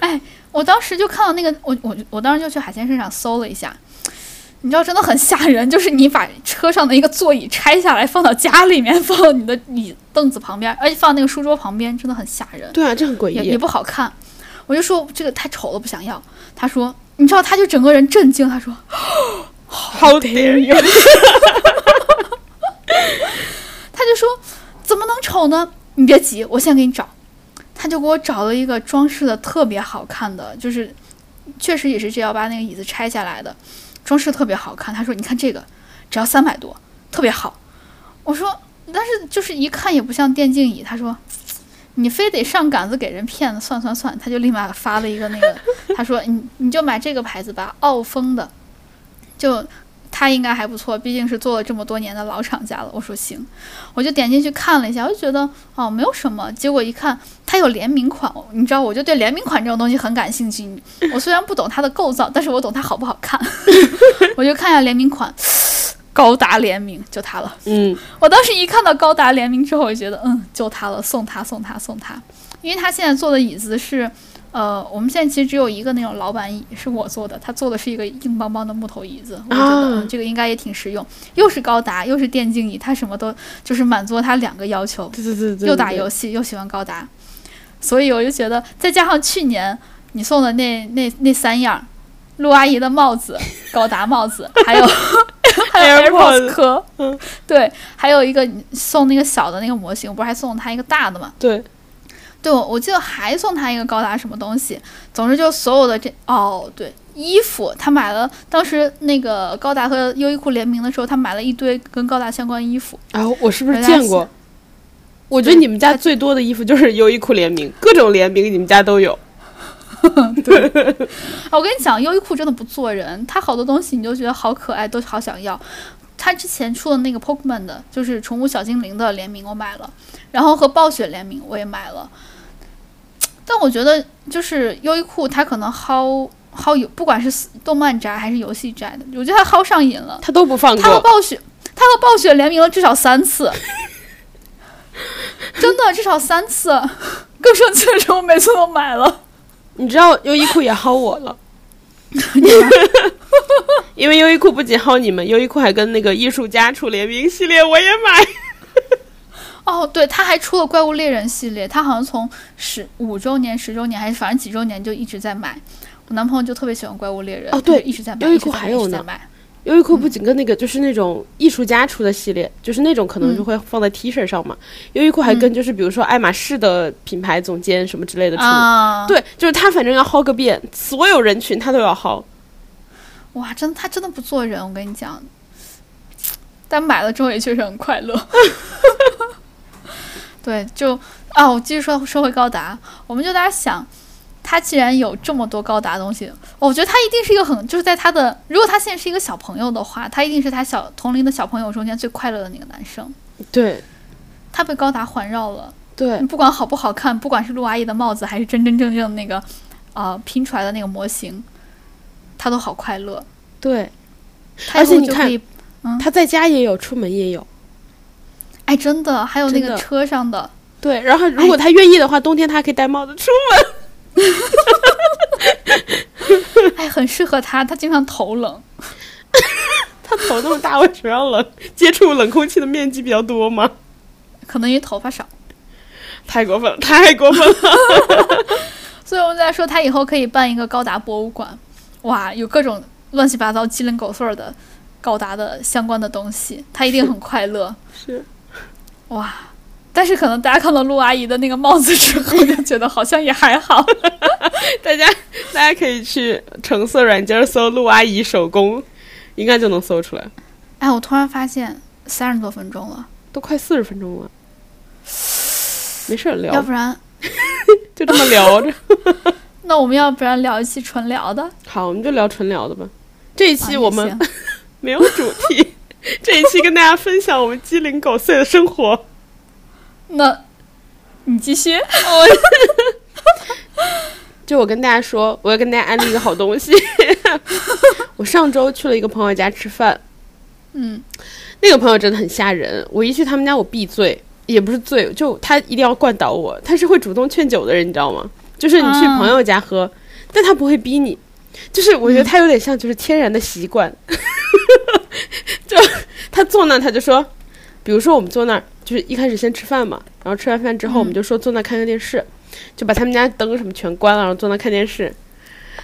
哎，我当时就看到那个，我我我当时就去海鲜市场搜了一下。你知道真的很吓人，就是你把车上的一个座椅拆下来放到家里面，放到你的椅凳子旁边，而且放那个书桌旁边，真的很吓人。对啊，这很诡异，也不好看。我就说这个太丑了，不想要。他说，你知道，他就整个人震惊。他说，好点用。他就说，怎么能丑呢？你别急，我先给你找。他就给我找了一个装饰的特别好看的，就是确实也是 G 幺八那个椅子拆下来的。装饰特别好看，他说：“你看这个，只要三百多，特别好。”我说：“但是就是一看也不像电竞椅。”他说：“你非得上杆子给人骗了，算算算。”他就立马发了一个那个，他说：“你你就买这个牌子吧，奥风的。”就。他应该还不错，毕竟是做了这么多年的老厂家了。我说行，我就点进去看了一下，我就觉得哦没有什么。结果一看，它有联名款，你知道，我就对联名款这种东西很感兴趣。我虽然不懂它的构造，但是我懂它好不好看。我就看一下联名款，高达联名就它了。嗯，我当时一看到高达联名之后，我就觉得嗯就它了，送它送它送它，因为它现在做的椅子是。呃，我们现在其实只有一个那种老板椅是我做的，他做的是一个硬邦邦的木头椅子，我觉得这个应该也挺实用，又是高达又是电竞椅，他什么都就是满足他两个要求，对对对对，又打游戏又喜欢高达，所以我就觉得再加上去年你送的那那那三样，陆阿姨的帽子，高达帽子，还有 还有 AirPods 壳，嗯，对，还有一个送那个小的那个模型，我不是还送了他一个大的嘛，对。对，我我记得还送他一个高达什么东西，总之就所有的这哦，对，衣服，他买了当时那个高达和优衣库联名的时候，他买了一堆跟高达相关衣服。啊，我是不是见过？我觉得你们家最多的衣服就是优衣库联名，各种联名你们家都有。啊，我跟你讲，优衣库真的不做人，他好多东西你就觉得好可爱，都好想要。他之前出的那个 Pokemon 的，就是宠物小精灵的联名，我买了，然后和暴雪联名我也买了。但我觉得，就是优衣库它可能薅薅有，不管是动漫宅还是游戏宅的，我觉得它薅上瘾了。他都不放过它和。暴雪，它和暴雪联名了至少三次，真的至少三次。更生气的是，我每次都买了。你知道优衣库也薅我了 因为优衣库不仅薅你们，优衣库还跟那个艺术家出联名系列，我也买。哦，对，他还出了怪物猎人系列，他好像从十五周年、十周年还是反正几周年就一直在买。我男朋友就特别喜欢怪物猎人，哦对一直在买，优衣库还有呢。优衣库不仅跟那个就是那种艺术家出的系列，就是那种可能就会放在 T 恤上嘛。优衣库还跟就是比如说爱马仕的品牌总监什么之类的出。啊，，对，就是他反正要薅个遍，所有人群他都要薅。哇，真他真的不做人，我跟你讲。但买了之后也确实很快乐。对，就啊，我继续说说回高达，我们就在那想，他既然有这么多高达东西，我觉得他一定是一个很，就是在他的，如果他现在是一个小朋友的话，他一定是他小同龄的小朋友中间最快乐的那个男生。对他被高达环绕了，对不管好不好看，不管是陆阿姨的帽子，还是真真正正那个，呃，拼出来的那个模型，他都好快乐。对，而且你看他在家也有，出门也有。哎，真的，还有那个车上的，对，然后如果他愿意的话，冬天他还可以戴帽子出门。哎，很适合他，他经常头冷。他头那么大，为什么要冷？接触冷空气的面积比较多吗？可能因为头发少，太过分了，太过分了！所以我们在说他以后可以办一个高达博物馆，哇，有各种乱七八糟、鸡零狗碎的高达的相关的东西，他一定很快乐。是，哇！但是可能大家看到陆阿姨的那个帽子之后，就觉得好像也还好。大家大家可以去橙色软件搜“陆阿姨手工”，应该就能搜出来。哎，我突然发现三十多分钟了，都快四十分钟了，没事儿聊，要不然 就这么聊着。那我们要不然聊一期纯聊的？好，我们就聊纯聊的吧。这一期我们行没有主题，这一期跟大家分享我们鸡零狗碎的生活。那你继续。就我跟大家说，我要跟大家安利一个好东西。我上周去了一个朋友家吃饭，嗯那个朋友真的很吓人。我一去他们家，我必醉，也不是醉，就他一定要灌倒我。他是会主动劝酒的人，你知道吗？就是你去啊朋友家喝，但他不会逼你。就是我觉得他有点像就是天然的习惯，就他坐那儿他就说，比如说我们坐那儿，就是一开始先吃饭嘛，然后吃完饭之后我们就说坐那儿看个电视，就把他们家灯什么全关了，然后坐那看电视。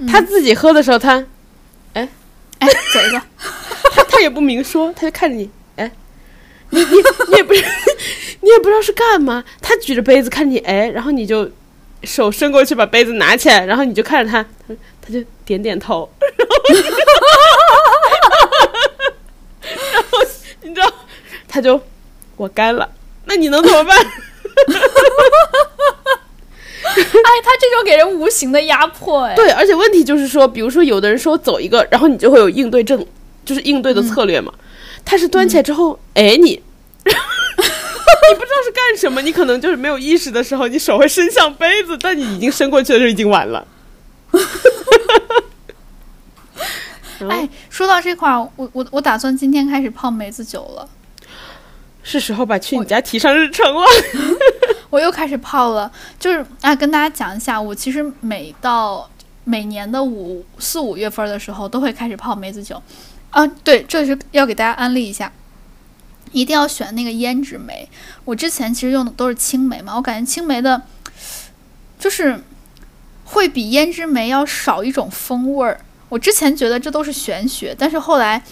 他自己喝的时候，他哎，哎走一个。他他也不明说，他就看着你，哎，你你你也不是，你也不知道是干嘛。他举着杯子看着你，哎，然后你就手伸过去把杯子拿起来，然后你就看着他，他他就点点头，然后你知道，他就我干了，那你能怎么办？哎，他这种给人无形的压迫，哎，对，而且问题就是说，比如说有的人说走一个，然后你就会有应对症，就是应对的策略嘛。他是端起来之后，哎你，你不知道是干什么，你可能就是没有意识的时候，你手会伸向杯子，但你已经伸过去的时候已经晚了。哎，说到这块儿，我我我打算今天开始泡梅子酒了。是时候把去你家提上日程了。我又开始泡了，就是啊，跟大家讲一下，我其实每到每年的五四五月份的时候，都会开始泡梅子酒。啊，对，这是要给大家安利一下，一定要选那个胭脂梅。我之前其实用的都是青梅嘛，我感觉青梅的，就是会比胭脂梅要少一种风味儿。我之前觉得这都是玄学，但是后来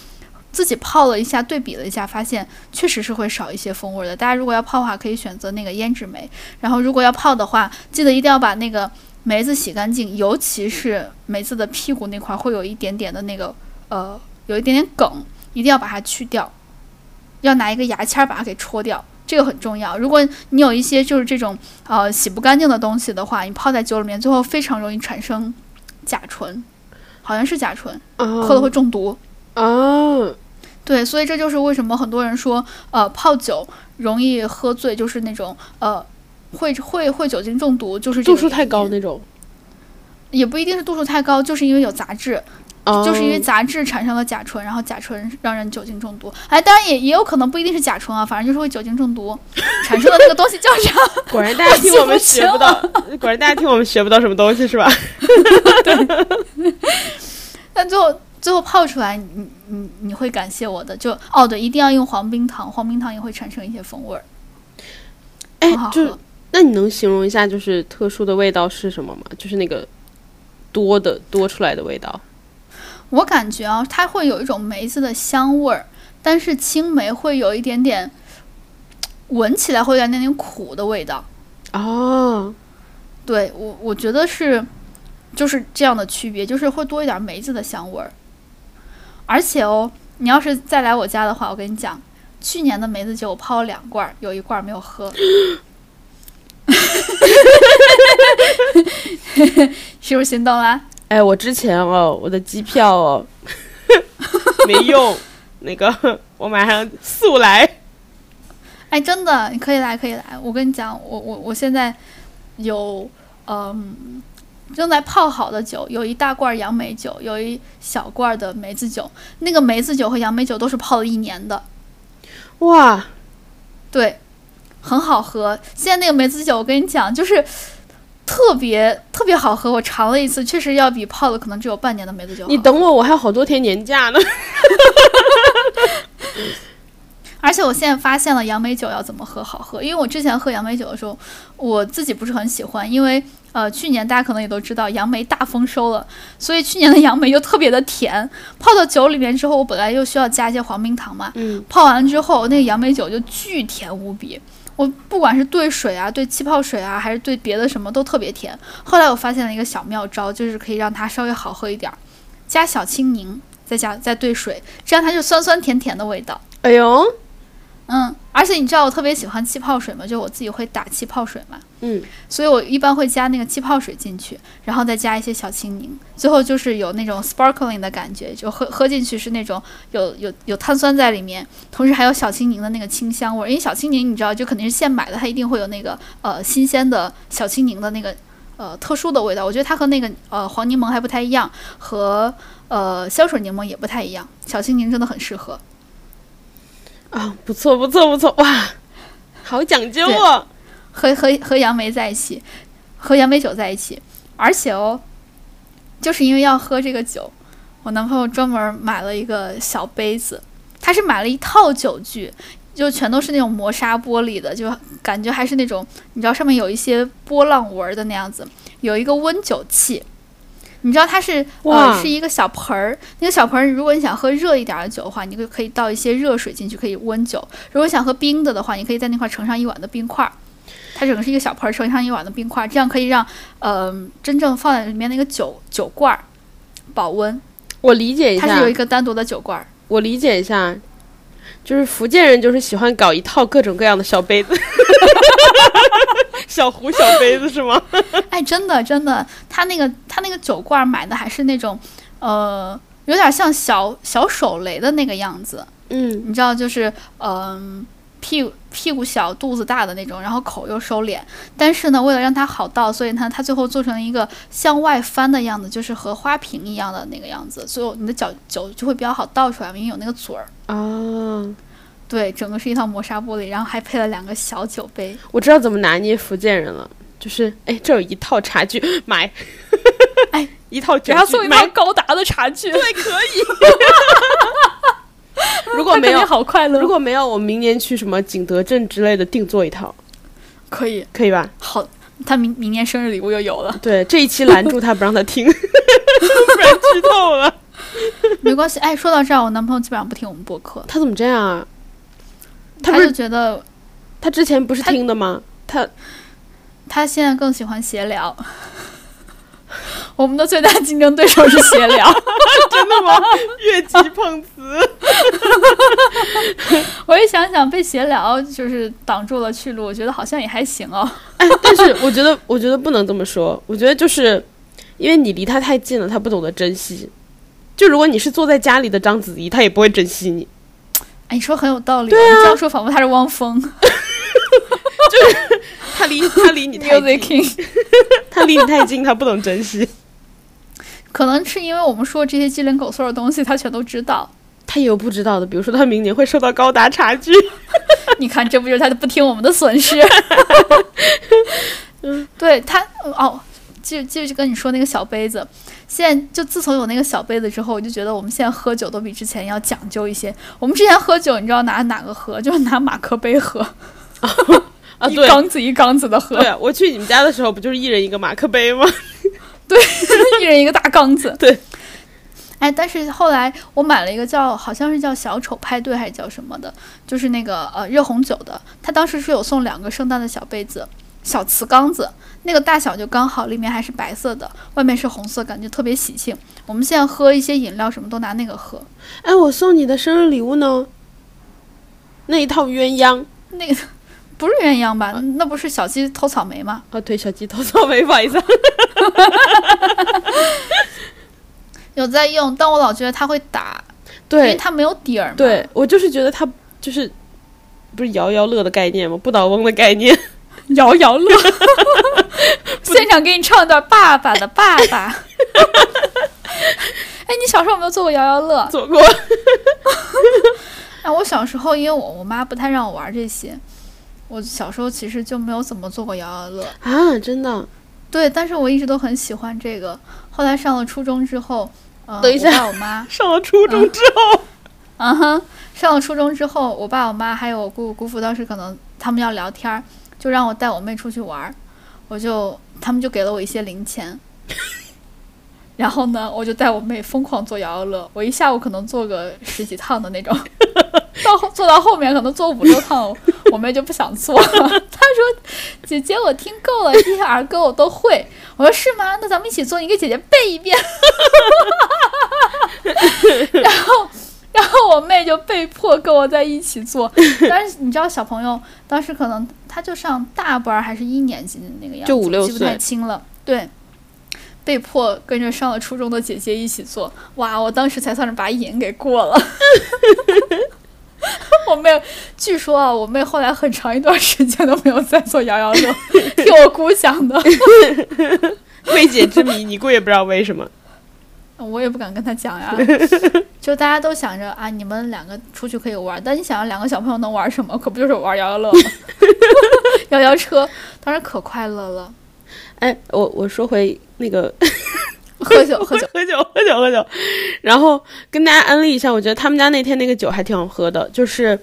自己泡了一下，对比了一下，发现确实是会少一些风味儿的。大家如果要泡的话，可以选择那个胭脂梅。然后如果要泡的话，记得一定要把那个梅子洗干净，尤其是梅子的屁股那块儿会有一点点的那个呃，有一点点梗，一定要把它去掉，要拿一个牙签儿把它给戳掉，这个很重要。如果你有一些就是这种呃洗不干净的东西的话，你泡在酒里面，最后非常容易产生甲醇，好像是甲醇，喝了会中毒。哦，对，所以这就是为什么很多人说，呃，泡酒容易喝醉，就是那种呃，会会会酒精中毒，就是度数太，高那种。也不一定是度数太高，就是因为有杂质，哦就是因为杂质产生了甲醇，然后甲醇让人酒精中毒。哎，当然也也有可能不一定是甲醇啊，反正就是会酒精中毒产生的那个东西叫啥？果然大家听我们学不到，果然大家听我们学不到什么东西是吧？对 但最后最后泡出来，你你你会感谢我的。就哦对，一定要用黄冰糖，黄冰糖也会产生一些风味儿，哎很好。那你能形容一下，就是特殊的味道是什么吗？就是那个多的多出来的味道。我感觉啊，它会有一种梅子的香味儿，但是青梅会有一点点，闻起来会有点点苦的味道。哦，对我，我觉得是就是这样的区别，就是会多一点梅子的香味儿。而且哦，你要是再来我家的话，我跟你讲，去年的梅子酒我泡了两罐儿，有一罐儿没有喝。是不是心动啦？哎，我之前哦，我的机票哦 没用，那个我马上速来。哎，真的，你可以来，可以来。我跟你讲，我我我现在有嗯正在泡好的酒，有一大罐杨梅酒，有一小罐的梅子酒。那个梅子酒和杨梅酒都是泡了一年的，哇，对，很好喝。现在那个梅子酒，我跟你讲，就是特别特别好喝。我尝了一次，确实要比泡了可能只有半年的梅子酒。你等我，我还有好多天年假呢。而且我现在发现了杨梅酒要怎么喝好喝，因为我之前喝杨梅酒的时候，我自己不是很喜欢，因为呃去年大家可能也都知道杨梅大丰收了，所以去年的杨梅又特别的甜，泡到酒里面之后，我本来又需要加一些黄冰糖嘛，嗯，泡完之后那个杨梅酒就巨甜无比。我不管是兑水啊，兑气泡水啊，还是兑别的什么，都特别甜。后来我发现了一个小妙招，就是可以让它稍微好喝一点儿，加小青柠，再加再兑水，这样它就酸酸甜甜的味道。哎呦，嗯，而且你知道我特别喜欢气泡水吗？就我自己会打气泡水嘛，嗯，所以我一般会加那个气泡水进去，然后再加一些小青柠，最后就是有那种 sparkling 的感觉，就喝喝进去是那种有有有碳酸在里面，同时还有小青柠的那个清香味儿。因为小青柠你知道，就肯定是现买的，它一定会有那个呃新鲜的小青柠的那个呃特殊的味道。我觉得它和那个呃黄柠檬还不太一样，和呃香水柠檬也不太一样。小青柠真的很适合。啊，不错不错不错，哇，好讲究哦。和和和杨梅在一起，和杨梅酒在一起，而且哦，就是因为要喝这个酒，我男朋友专门买了一个小杯子，他是买了一套酒具，就全都是那种磨砂玻璃的，就感觉还是那种你知道上面有一些波浪纹儿的那样子，有一个温酒器。你知道它是呃是一个小盆儿，那个小盆儿，如果你想喝热一点儿的酒的话，你就可以倒一些热水进去，可以温酒；如果想喝冰的的话，你可以在那块儿盛上一碗的冰块儿。它整个是一个小盆儿，盛上一碗的冰块儿，这样可以让呃真正放在里面那个酒酒罐儿保温。我理解一下它是有一，个单独的酒罐儿。我理解一下，就是福建人就是喜欢搞一套各种各样的小杯子，小壶、小杯子是吗？哎，真的真的，他那个他那个酒罐儿买的还是那种呃有点像小小手雷的那个样子。嗯，你知道，就是嗯、屁股屁股小肚子大的那种，然后口又收敛。但是呢，为了让它好倒，所以呢，它最后做成一个向外翻的样子，就是和花瓶一样的那个样子，所以你的脚酒就会比较好倒出来，因为有那个嘴儿。啊，对，整个是一套磨砂玻璃，然后还配了两个小酒杯。我知道怎么拿捏福建人了，就是哎，这有一套茶具，买，哎，一套酒然后具买送一套，高达的茶具，对，可以。如果没有好快乐。如果没有，我明年去什么景德镇之类的定做一套，可以，可以吧？好，他明明年生日礼物又有了，对，这一期拦住他不让他听，不然剧透了。没关系。哎，说到这儿，我男朋友基本上不听我们播客，他怎么这样啊？他就是觉得他之前不是听的吗？他他现在更喜欢闲聊。我们的最大竞争对手是闲聊。真的吗？越级碰瓷。我一想想，被闲聊就是挡住了去路，我觉得好像也还行哦。哎，但是我觉得，我觉得不能这么说。我觉得就是因为你离他太近了，他不懂得珍惜。就如果你是坐在家里的章子怡，他也不会珍惜你。哎，你说很有道理。对啊你这样说仿佛他是汪峰就是他离他离你太近。他 离你太近，他不懂珍惜。可能是因为我们说这些鸡零狗碎的东西，他全都知道。他也有不知道的，比如说他明年会受到高达差距。你看，这不就是他不听我们的损失？嗯对他哦，就就跟你说那个小杯子，现在就自从有那个小杯子之后，我就觉得我们现在喝酒都比之前要讲究一些。我们之前喝酒，你知道拿哪个喝？就是拿马克杯喝，啊，一对缸子一缸子的喝，对，我去你们家的时候，不就是一人一个马克杯吗？对一人一个大缸子。对。哎，但是后来我买了一个叫好像是叫小丑派对还是叫什么的，就是那个呃热红酒的，他当时是有送两个圣诞的小杯子，小瓷缸子，那个大小就刚好，里面还是白色的，外面是红色，感觉特别喜庆。我们现在喝一些饮料什么都拿那个喝，哎，我送你的生日礼物呢？那一套鸳鸯那个不是鸳鸯吧？那不是小鸡偷草莓吗？哦，对，小鸡偷草莓，不好意思。有在用，但我老觉得它会打，因为对，它没有底儿嘛。对我就是觉得它就是不是摇摇乐的概念吗？不倒翁的概念。摇摇乐，现场给你唱一段《爸爸的爸爸》。哎，你小时候有没有做过摇摇乐？做过。哎，我小时候因为我我妈不太让我玩这些，我小时候其实就没有怎么做过摇摇乐。啊，真的？对，但是我一直都很喜欢这个。后来上了初中之后，呃，等一下我爸我妈，上了初中之后，嗯哼，上了初中之后，我爸我妈还有我姑姑姑父，当时可能他们要聊天儿，就让我带我妹出去玩儿，我就他们就给了我一些零钱，然后呢，我就带我妹疯狂做摇摇乐，我一下午可能做个十几趟的那种，到后 做到后面可能做五六趟，我妹就不想做了，她说：“姐姐，我听够了，这些儿歌我都会。”我说：“是吗？那咱们一起做，你给姐姐背一遍。”然后。然后我妹就被迫跟我在一起做，但是你知道小朋友当时可能他就上大班儿还是一年级的那个样子，就五六记不太清了。对，被迫跟着上了初中的姐姐一起做，哇！我当时才算是把瘾给过了。我妹，据说啊，我妹后来很长一段时间都没有再做摇摇乐，听我姑讲的，未解之谜，你姑也不知道为什么。我也不敢跟他讲呀。就大家都想着啊，你们两个出去可以玩，但你想想两个小朋友能玩什么？可不就是玩摇摇乐吗？摇摇车，当时可快乐了。哎，我我说回那个喝酒，喝酒，喝酒，喝酒，喝酒。然后跟大家安利一下，我觉得他们家那天那个酒还挺好喝的，就是，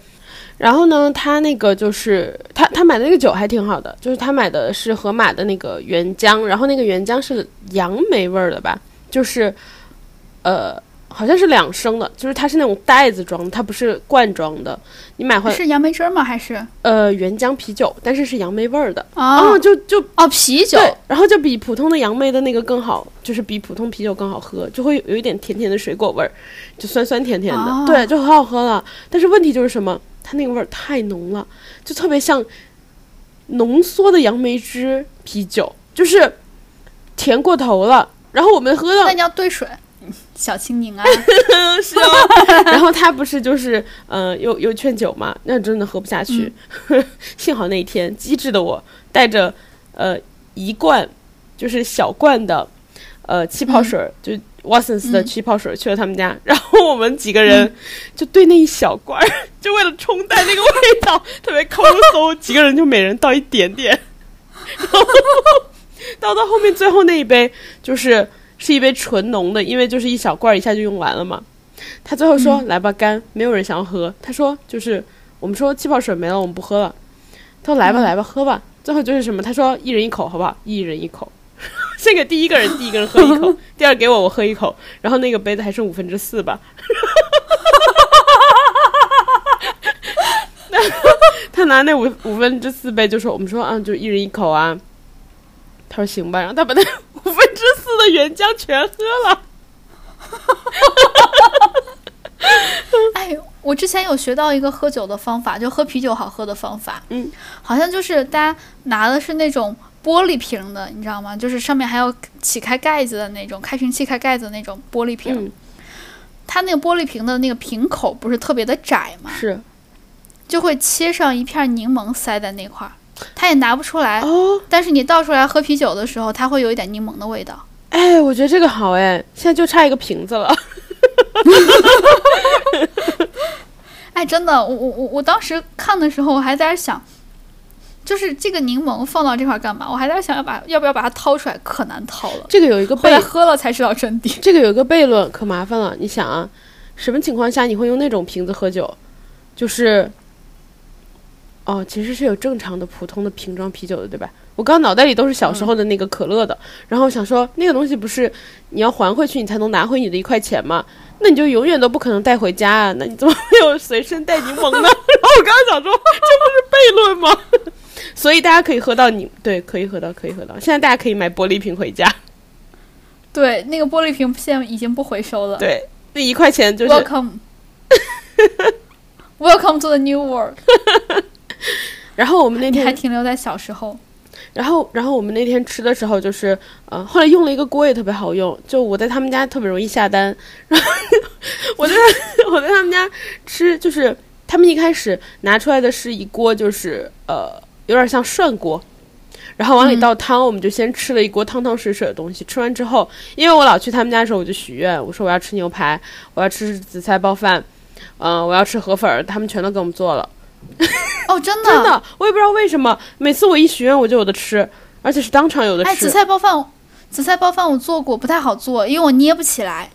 然后呢，他那个就是他他买的那个酒还挺好的，就是他买的是盒马的那个原浆，然后那个原浆是杨梅味儿的吧，就是，呃。好像是两升的，就是它是那种袋子装的，它不是罐装的。你买回来，是杨梅汁儿吗？还是呃原浆啤酒，但是是杨梅味儿的。哦哦，就就哦啤酒？对，然后就比普通的杨梅的那个更好，就是比普通啤酒更好喝，就会有一点甜甜的水果味儿，就酸酸甜甜的，哦对，就很好喝了。但是问题就是什么？它那个味儿太浓了，就特别像浓缩的杨梅汁啤酒，就是甜过头了。然后我们喝到那你要兑水，小青柠啊。是哦，然后他不是就是呃又又劝酒嘛，那真的喝不下去。幸好那一天机智的我带着呃一罐就是小罐的呃气泡水儿，就 Watsons 的嗯气泡水儿去了他们家，然后我们几个人就对那一小罐儿，就为了冲淡那个味道，特别抠搜，几个人就每人倒一点点，然后倒到后面最后那一杯就是。是一杯纯浓的，因为就是一小罐儿一下就用完了嘛。他最后说：“来吧，干，没有人想要喝。”他说：“就是我们说气泡水没了，我们不喝了。”他说：“来吧，嗯来吧，喝吧。”最后就是什么？他说：“一人一口，好不好？一人一口。”先给第一个人，第一个人喝一口，第二给我，我喝一口，然后那个杯子还剩五分之四吧。他拿那五五分之四杯就说：“我们说啊，就一人一口啊。”他说：“行吧。”然后他把那五分之四的的原浆全喝了。哎，我之前有学到一个喝酒的方法，就喝啤酒好喝的方法。嗯，好像就是大家拿的是那种玻璃瓶的，你知道吗？就是上面还要起开盖子的那种，开瓶器开盖子的那种玻璃瓶。嗯，它那个玻璃瓶的那个瓶口不是特别的窄吗？是就会切上一片柠檬塞在那块儿，它也拿不出来。哦，但是你倒出来喝啤酒的时候，它会有一点柠檬的味道。哎，我觉得这个好哎，现在就差一个瓶子了。哎，真的，我我我我当时看的时候，我还在那想，就是这个柠檬放到这块儿干嘛？我还在想要把要不要把它掏出来，可难掏了。这个有一个悖喝了才知道真谛。这个有一个悖论，可麻烦了。你想啊，什么情况下你会用那种瓶子喝酒？就是，哦，其实是有正常的普通的瓶装啤酒的，对吧？我刚脑袋里都是小时候的那个可乐的，然后想说那个东西不是你要还回去你才能拿回你的一块钱吗？那你就永远都不可能带回家啊！那你怎么会有随身带柠檬呢？然后我刚刚想说，这不是悖论吗？所以大家可以喝到你，对，可以喝到，可以喝到。现在大家可以买玻璃瓶回家，对，那个玻璃瓶现在已经不回收了。对，那一块钱就是 Welcome, welcome to the new world。然后我们那天还，停留在小时候。然后然后我们那天吃的时候，就是呃，后来用了一个锅也特别好用，就我在他们家特别容易下单，然 后我在 我在他们家吃，就是他们一开始拿出来的是一锅，就是呃有点像涮锅。然后往里嗯倒汤，我们就先吃了一锅汤汤水水的东西。吃完之后，因为我老去他们家的时候，我就许愿，我说我要吃牛排，我要吃紫菜包饭，嗯、我要吃河粉儿，他们全都给我们做了。哦，真的，真的，我也不知道为什么，每次我一许愿我就有的吃，而且是当场有的哎，吃。紫菜包饭，紫菜包饭我做过，不太好做，因为我捏不起来。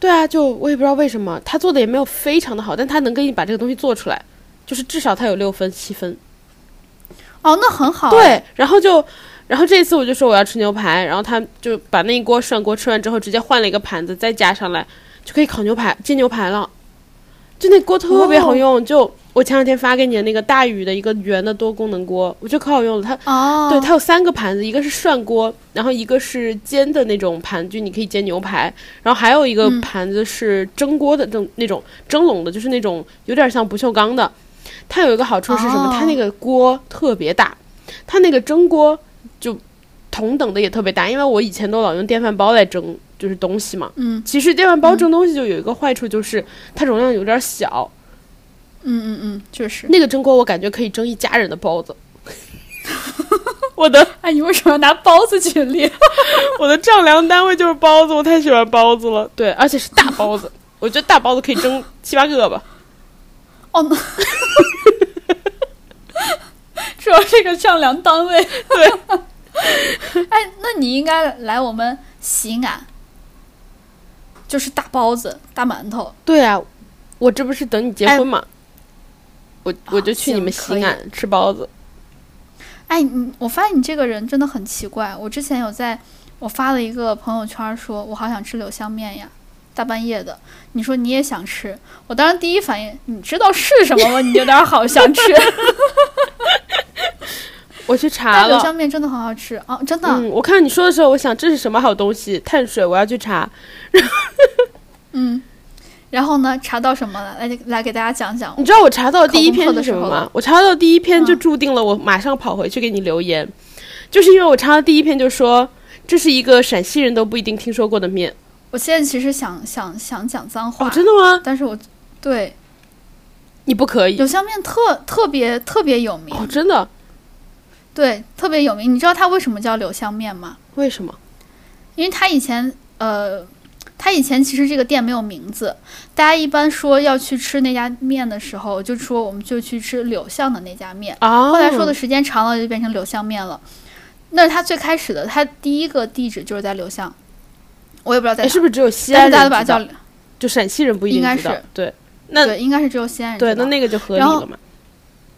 对啊，就我也不知道为什么，他做的也没有非常的好，但他能给你把这个东西做出来，就是至少他有六分七分。哦，那很好。对，然后就，然后这次我就说我要吃牛排，然后他就把那一锅涮锅吃完之后，直接换了一个盘子，再加上来就可以烤牛排、煎牛排了。就那锅特别好用，就我前两天发给你的那个大宇的一个圆的多功能锅，我觉得可好用了。它哦，对，它有三个盘子，一个是涮锅，然后一个是煎的那种盘，就你可以煎牛排，然后还有一个嗯盘子是蒸锅的，蒸那种蒸笼的，就是那种有点像不锈钢的。它有一个好处是什么？它那哦个锅特别大，它那个蒸锅就同等的也特别大，因为我以前都老用电饭煲来蒸就是东西嘛。嗯其实电饭煲蒸东西就有一个坏处，就是它容量有点小。嗯嗯嗯，确实。那个蒸锅我感觉可以蒸一家人的包子。我的哎，你为什么要拿包子举例？我的丈量单位就是包子，我太喜欢包子了。对，而且是大包子，我觉得大包子可以蒸七八个吧。哦，那主要这个丈量单位。对，哎，那你应该来我们西安，就是大包子、大馒头。对啊，我这不是等你结婚嘛，我我就去你们西安吃包子。哎，你我发现你这个人真的很奇怪。我之前有在我发了一个朋友圈说，我好想吃柳香面呀，大半夜的。你说你也想吃，我当时第一反应，你知道是什么吗？你有点好想吃。我去查了柳了，香面真的很好吃哦，真的。嗯，我看你说的时候，我想这是什么好东西？碳水，我要去查。嗯，然后呢，查到什么了？来来给大家讲讲你。知道我查到第一篇的是什么吗时候了？我查到第一篇就嗯注定了我马上跑回去给你留言，就是因为我查到第一篇就说这是一个陕西人都不一定听说过的面。我现在其实想想想讲脏话，哦，真的吗？但是我对你不可以柳香面特特别特别有名，哦，真的？对，特别有名。你知道它为什么叫柳香面吗？为什么？因为它以前呃，它以前其实这个店没有名字，大家一般说要去吃那家面的时候，就说我们就去吃柳巷的那家面。啊，后来说的时间长了，就变成柳巷面了。那是他最开始的，他第一个地址就是在柳巷，我也不知道在哎，哪，是不是只有西但安是大家都把？叫就陕西人不一定应该是对，那对，应该是只有西安人对，那那个就合理了嘛。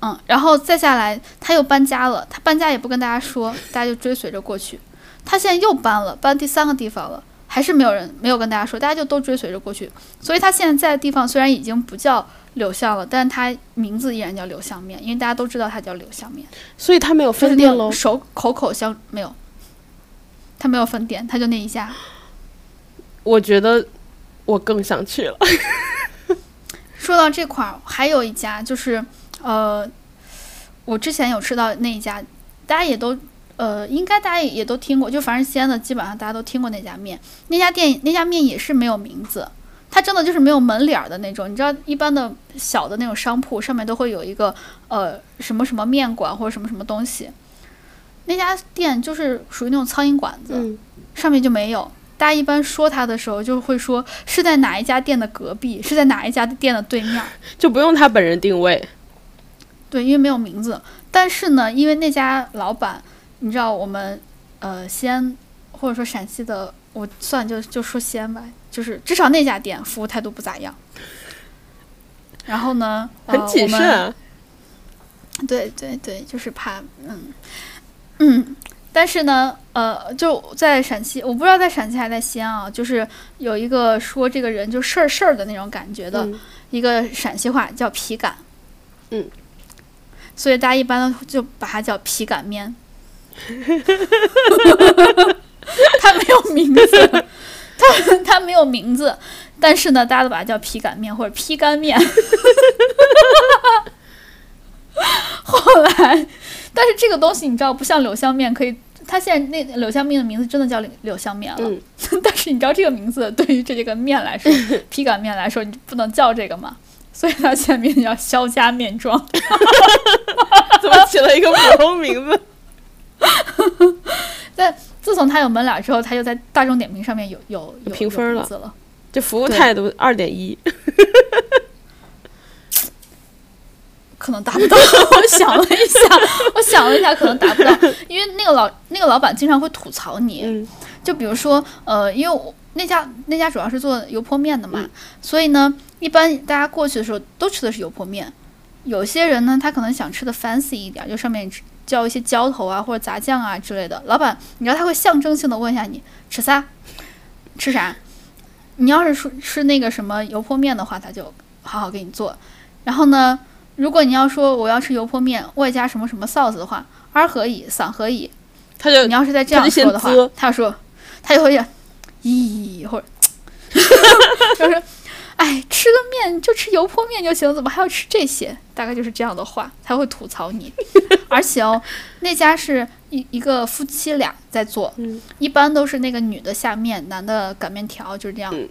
嗯，然后再下来，他又搬家了。他搬家也不跟大家说，大家就追随着过去。他现在又搬了，搬第三个地方了，还是没有人没有跟大家说，大家就都追随着过去。所以他现在在的地方虽然已经不叫柳巷了，但是他名字依然叫柳巷面，因为大家都知道它叫柳巷面，所以他没有分店喽。手口口相没有，它没有分店，它就那一家。我觉得我更想去了。说到这块儿，还有一家就是，呃，我之前有吃到那一家，大家也都，呃，应该大家也也都听过，就反正西安的基本上大家都听过那家面。那家店那家面也是没有名字，它真的就是没有门脸儿的那种。你知道，一般的小的那种商铺上面都会有一个呃什么什么面馆或者什么什么东西，那家店就是属于那种苍蝇馆子，嗯，上面就没有。大家一般说它的时候，就会说是在哪一家店的隔壁，是在哪一家店的对面儿。就不用他本人定位。对，因为没有名字。但是呢，因为那家老板，你知道我们呃西安或者说陕西的，我算就就说西安吧，就是至少那家店服务态度不咋样。然后呢，呃、很谨慎啊。对对对，就是怕，嗯嗯，但是呢，呃，就在陕西，我不知道在陕西还是在西安啊，就是有一个说这个人就事儿事儿的那种感觉的、嗯一个陕西话叫皮擀，嗯，所以大家一般都就把它叫皮擀面。它没有名字，他他没有名字，但是呢，大家都把它叫皮擀面或者皮干面。后来，但是这个东西你知道，不像柳香面可以，它现在那柳香面的名字真的叫柳柳香面了。嗯 但是你知道这个名字对于这个面来说，皮擀面来说，你不能叫这个嘛，所以它现在名字叫肖家面庄。怎么起了一个普通名字？自从他有门脸之后，他就在大众点评上面有有有评分了有名字了。这服务态度二点一。可能达不到。我想了一下，我想了一下，可能达不到，因为那个老那个老板经常会吐槽你，嗯就比如说，呃，因为我那家那家主要是做油泼面的嘛，嗯所以呢，一般大家过去的时候都吃的是油泼面。有些人呢，他可能想吃的 fancy 一点，就上面浇一些浇头啊或者杂酱啊之类的。老板，你知道他会象征性的问一下你吃啥，吃啥？你要是说吃那个什么油泼面的话，他就好好给你做。然后呢，如果你要说我要吃油泼面，外加什么什么 sauce 的话，二合一、三合一，他就你要是再这样说的话啧，他就说，他就会讲咦，或者就是，哎，吃个面就吃油泼面就行，怎么还要吃这些？大概就是这样的话，他会吐槽你。而且哦，那家是一一个夫妻俩在做，嗯一般都是那个女的下面，男的擀面条，就是这样。嗯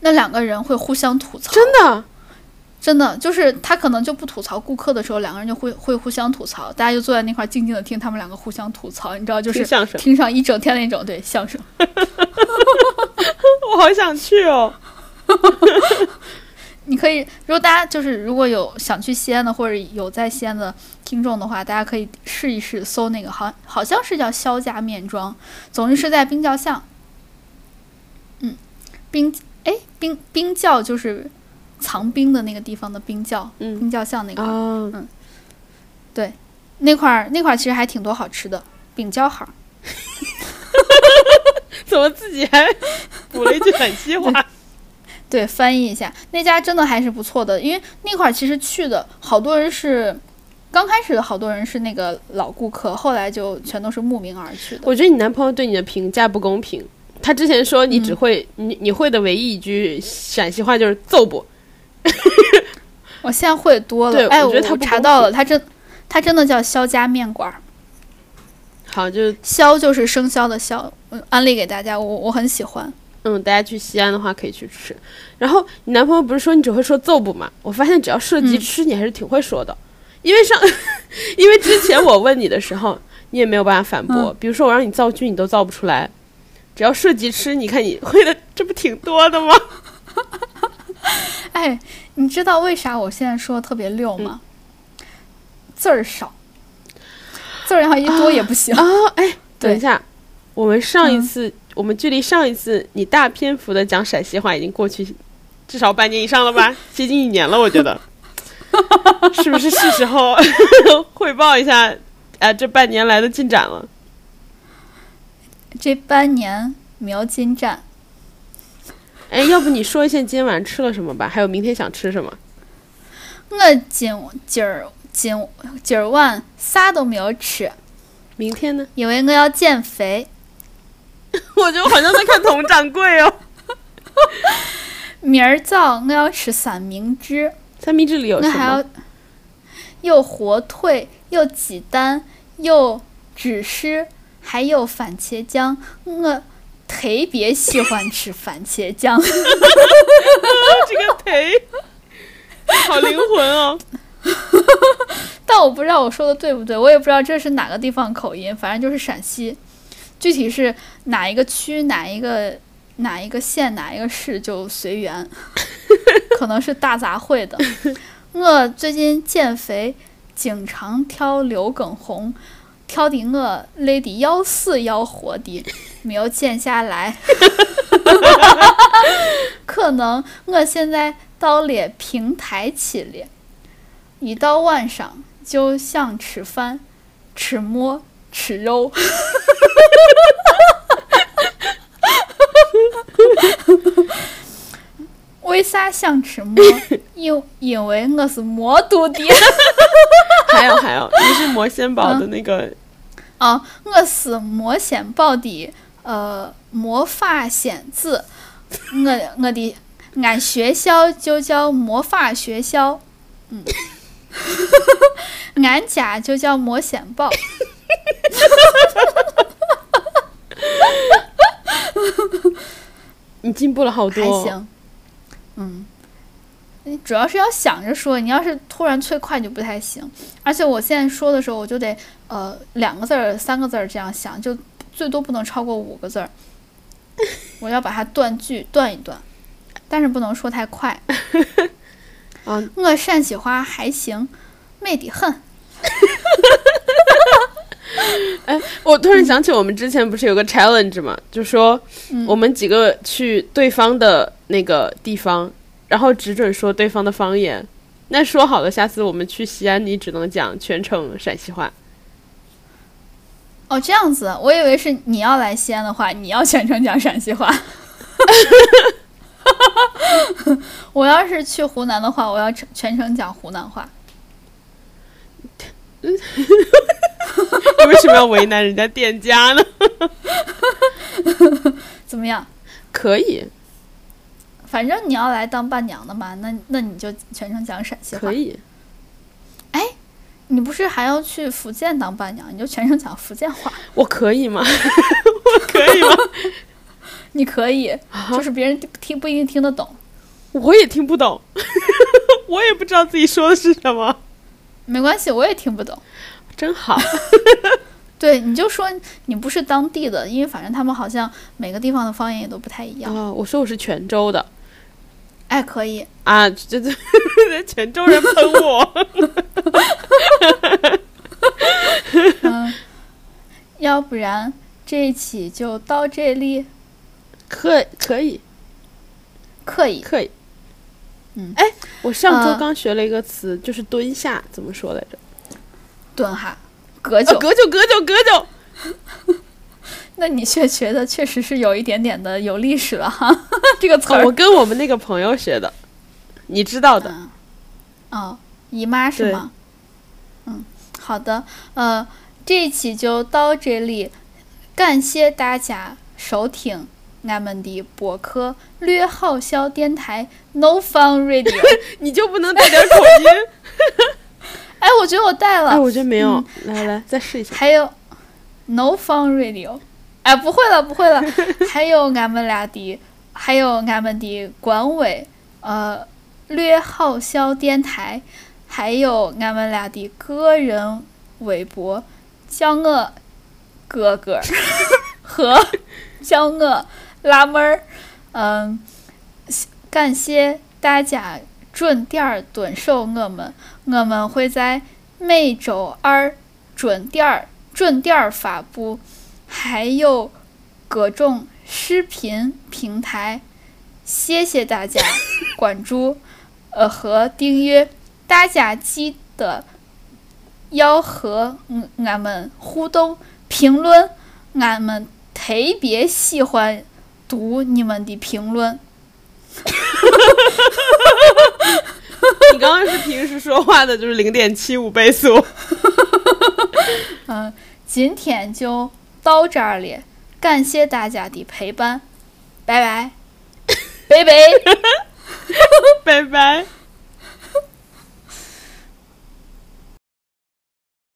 那两个人会互相吐槽，真的真的就是他可能就不吐槽顾客的时候，两个人就会会互相吐槽，大家就坐在那块静静的听他们两个互相吐槽，你知道，就是听上一整天那种对相声。我好想去哦。你可以，如果大家就是如果有想去西安的，或者有在西安的听众的话，大家可以试一试搜那个，好好像是叫肖家面庄，总之是在冰窖巷。嗯，冰哎冰冰窖就是藏冰的那个地方的冰窖，嗯冰窖巷那个、啊，那块儿那块儿其实还挺多好吃的，饼胶好。怎么自己还补了一句陕西话？对，翻译一下，那家真的还是不错的，因为那块儿其实去的好多人是，刚开始的好多人是那个老顾客，后来就全都是慕名而去的。我觉得你男朋友对你的评价不公平。他之前说你嗯只会、你你会的唯一一句陕西话就是揍不，我现在会多了，哎，我我觉得它不公查到了，他真，他真的叫肖家面馆儿，好就肖就是生肖的肖，嗯，安利给大家，我我很喜欢。嗯，大家去西安的话可以去吃。然后你男朋友不是说你只会说揍不吗？我发现只要涉及嗯吃，你还是挺会说的。因为上，因为之前我问你的时候，你也没有办法反驳。嗯比如说我让你造句，你都造不出来。只要涉及吃，你看你会的，这不挺多的吗？哎，你知道为啥我现在说的特别溜吗？字儿少，字儿要一多也不行。啊，哎，等一下，我们上一嗯次，我们距离上一次你大篇幅的讲陕西话已经过去至少半年以上了吧，接近一年了，我觉得，是不是是时候 汇报一下，呃，这半年来的进展了？这半年没有进展，哎，要不你说一下今天晚上吃了什么吧，还有明天想吃什么？我今今儿今今儿晚啥都没有吃，明天呢？因为我要减肥。我觉得我好像在看佟掌柜哦。明儿早我要吃三明治，三明治里有什我还要么？有火腿，有鸡蛋，有芝士，还有番茄酱。我特别喜欢吃番茄酱。这个忒好灵魂哦。但我不知道我说的对不对，我也不知道这是哪个地方口音，反正就是陕西，具体是哪一个区、哪一个哪一个县、哪一个市就随缘，可能是大杂烩的。我最近减肥，经常跳刘畊宏，跳的我累的要死要活的，没有减下来。可能我现在到了平台期了。一到晚上就想吃饭，吃馍，吃肉。为啥想吃馍？因因为我是魔都的。还有还有，你是魔仙堡的那个啊，我是魔仙堡的呃魔法仙子。我我的俺学校就叫魔法学校，嗯。俺家就叫魔仙堡。你进步了好多还。行，嗯，你主要是要想着说，你要是突然催快就不太行。而且我现在说的时候，我就得呃两个字儿、三个字儿这样想，就最多不能超过五个字儿。我要把它断句断一断，但是不能说太快。啊，我陕西话还行，美得很。我突然想起我们之前不是有个 challenge 嘛，就说嗯我们几个去对方的那个地方，然后只准说对方的方言。那说好了，下次我们去西安，你只能讲全程陕西话。哦，这样子，我以为是你要来西安的话，你要全程讲陕西话。我要是去湖南的话，我要全全程讲湖南话。你为什么要为难人家店家呢？怎么样？可以，反正你要来当伴娘的嘛，那那你就全程讲陕西话可。以。哎你不是还要去福建当伴娘，你就全程讲福建话。我可以吗？我可以吗？你可以，啊就是别人听不一定听得懂，我也听不懂，我也不知道自己说的是什么。没关系，我也听不懂。真好，对，你就说你不是当地的，因为反正他们好像每个地方的方言也都不太一样。啊！我说我是泉州的哎，可以，啊，这这 泉州人喷我。嗯，要不然这一期就到这里，可可以可以。可以。嗯哎，我上周呃刚学了一个词，就是蹲下，怎么说来着？蹲下，隔啊，久。隔久，隔久，隔久。那你却觉得确实是有一点点的有历史了哈，这个词儿。哦我跟我们那个朋友学的，你知道的。嗯，哦，姨妈是吗？嗯，好的，呃，这一期就到这里，感谢大家收听俺们的博客《略好笑电台 No Fun Radio》。你就不能带点口音？哎，我觉得我带了。哎，我觉得没有。来来来，再试一下。还有 No Fun Radio，哎，不会了，不会了。还有俺们俩的，还有俺们的管委，呃，略好笑电台，还有俺们俩的个人微博，叫我哥哥和叫我辣妹儿。嗯，感谢大家准点儿蹲守我们，我们会在每周二准点儿准点儿发布，还有各种视频平台。谢谢大家关注，呃和订阅，大家记得要和俺们互动评论，俺们特别喜欢读你们的评论。你刚刚是平时说话的，就是零点七五倍速。嗯，今天就到这儿了，感谢大家的陪伴，拜拜，拜拜。拜拜。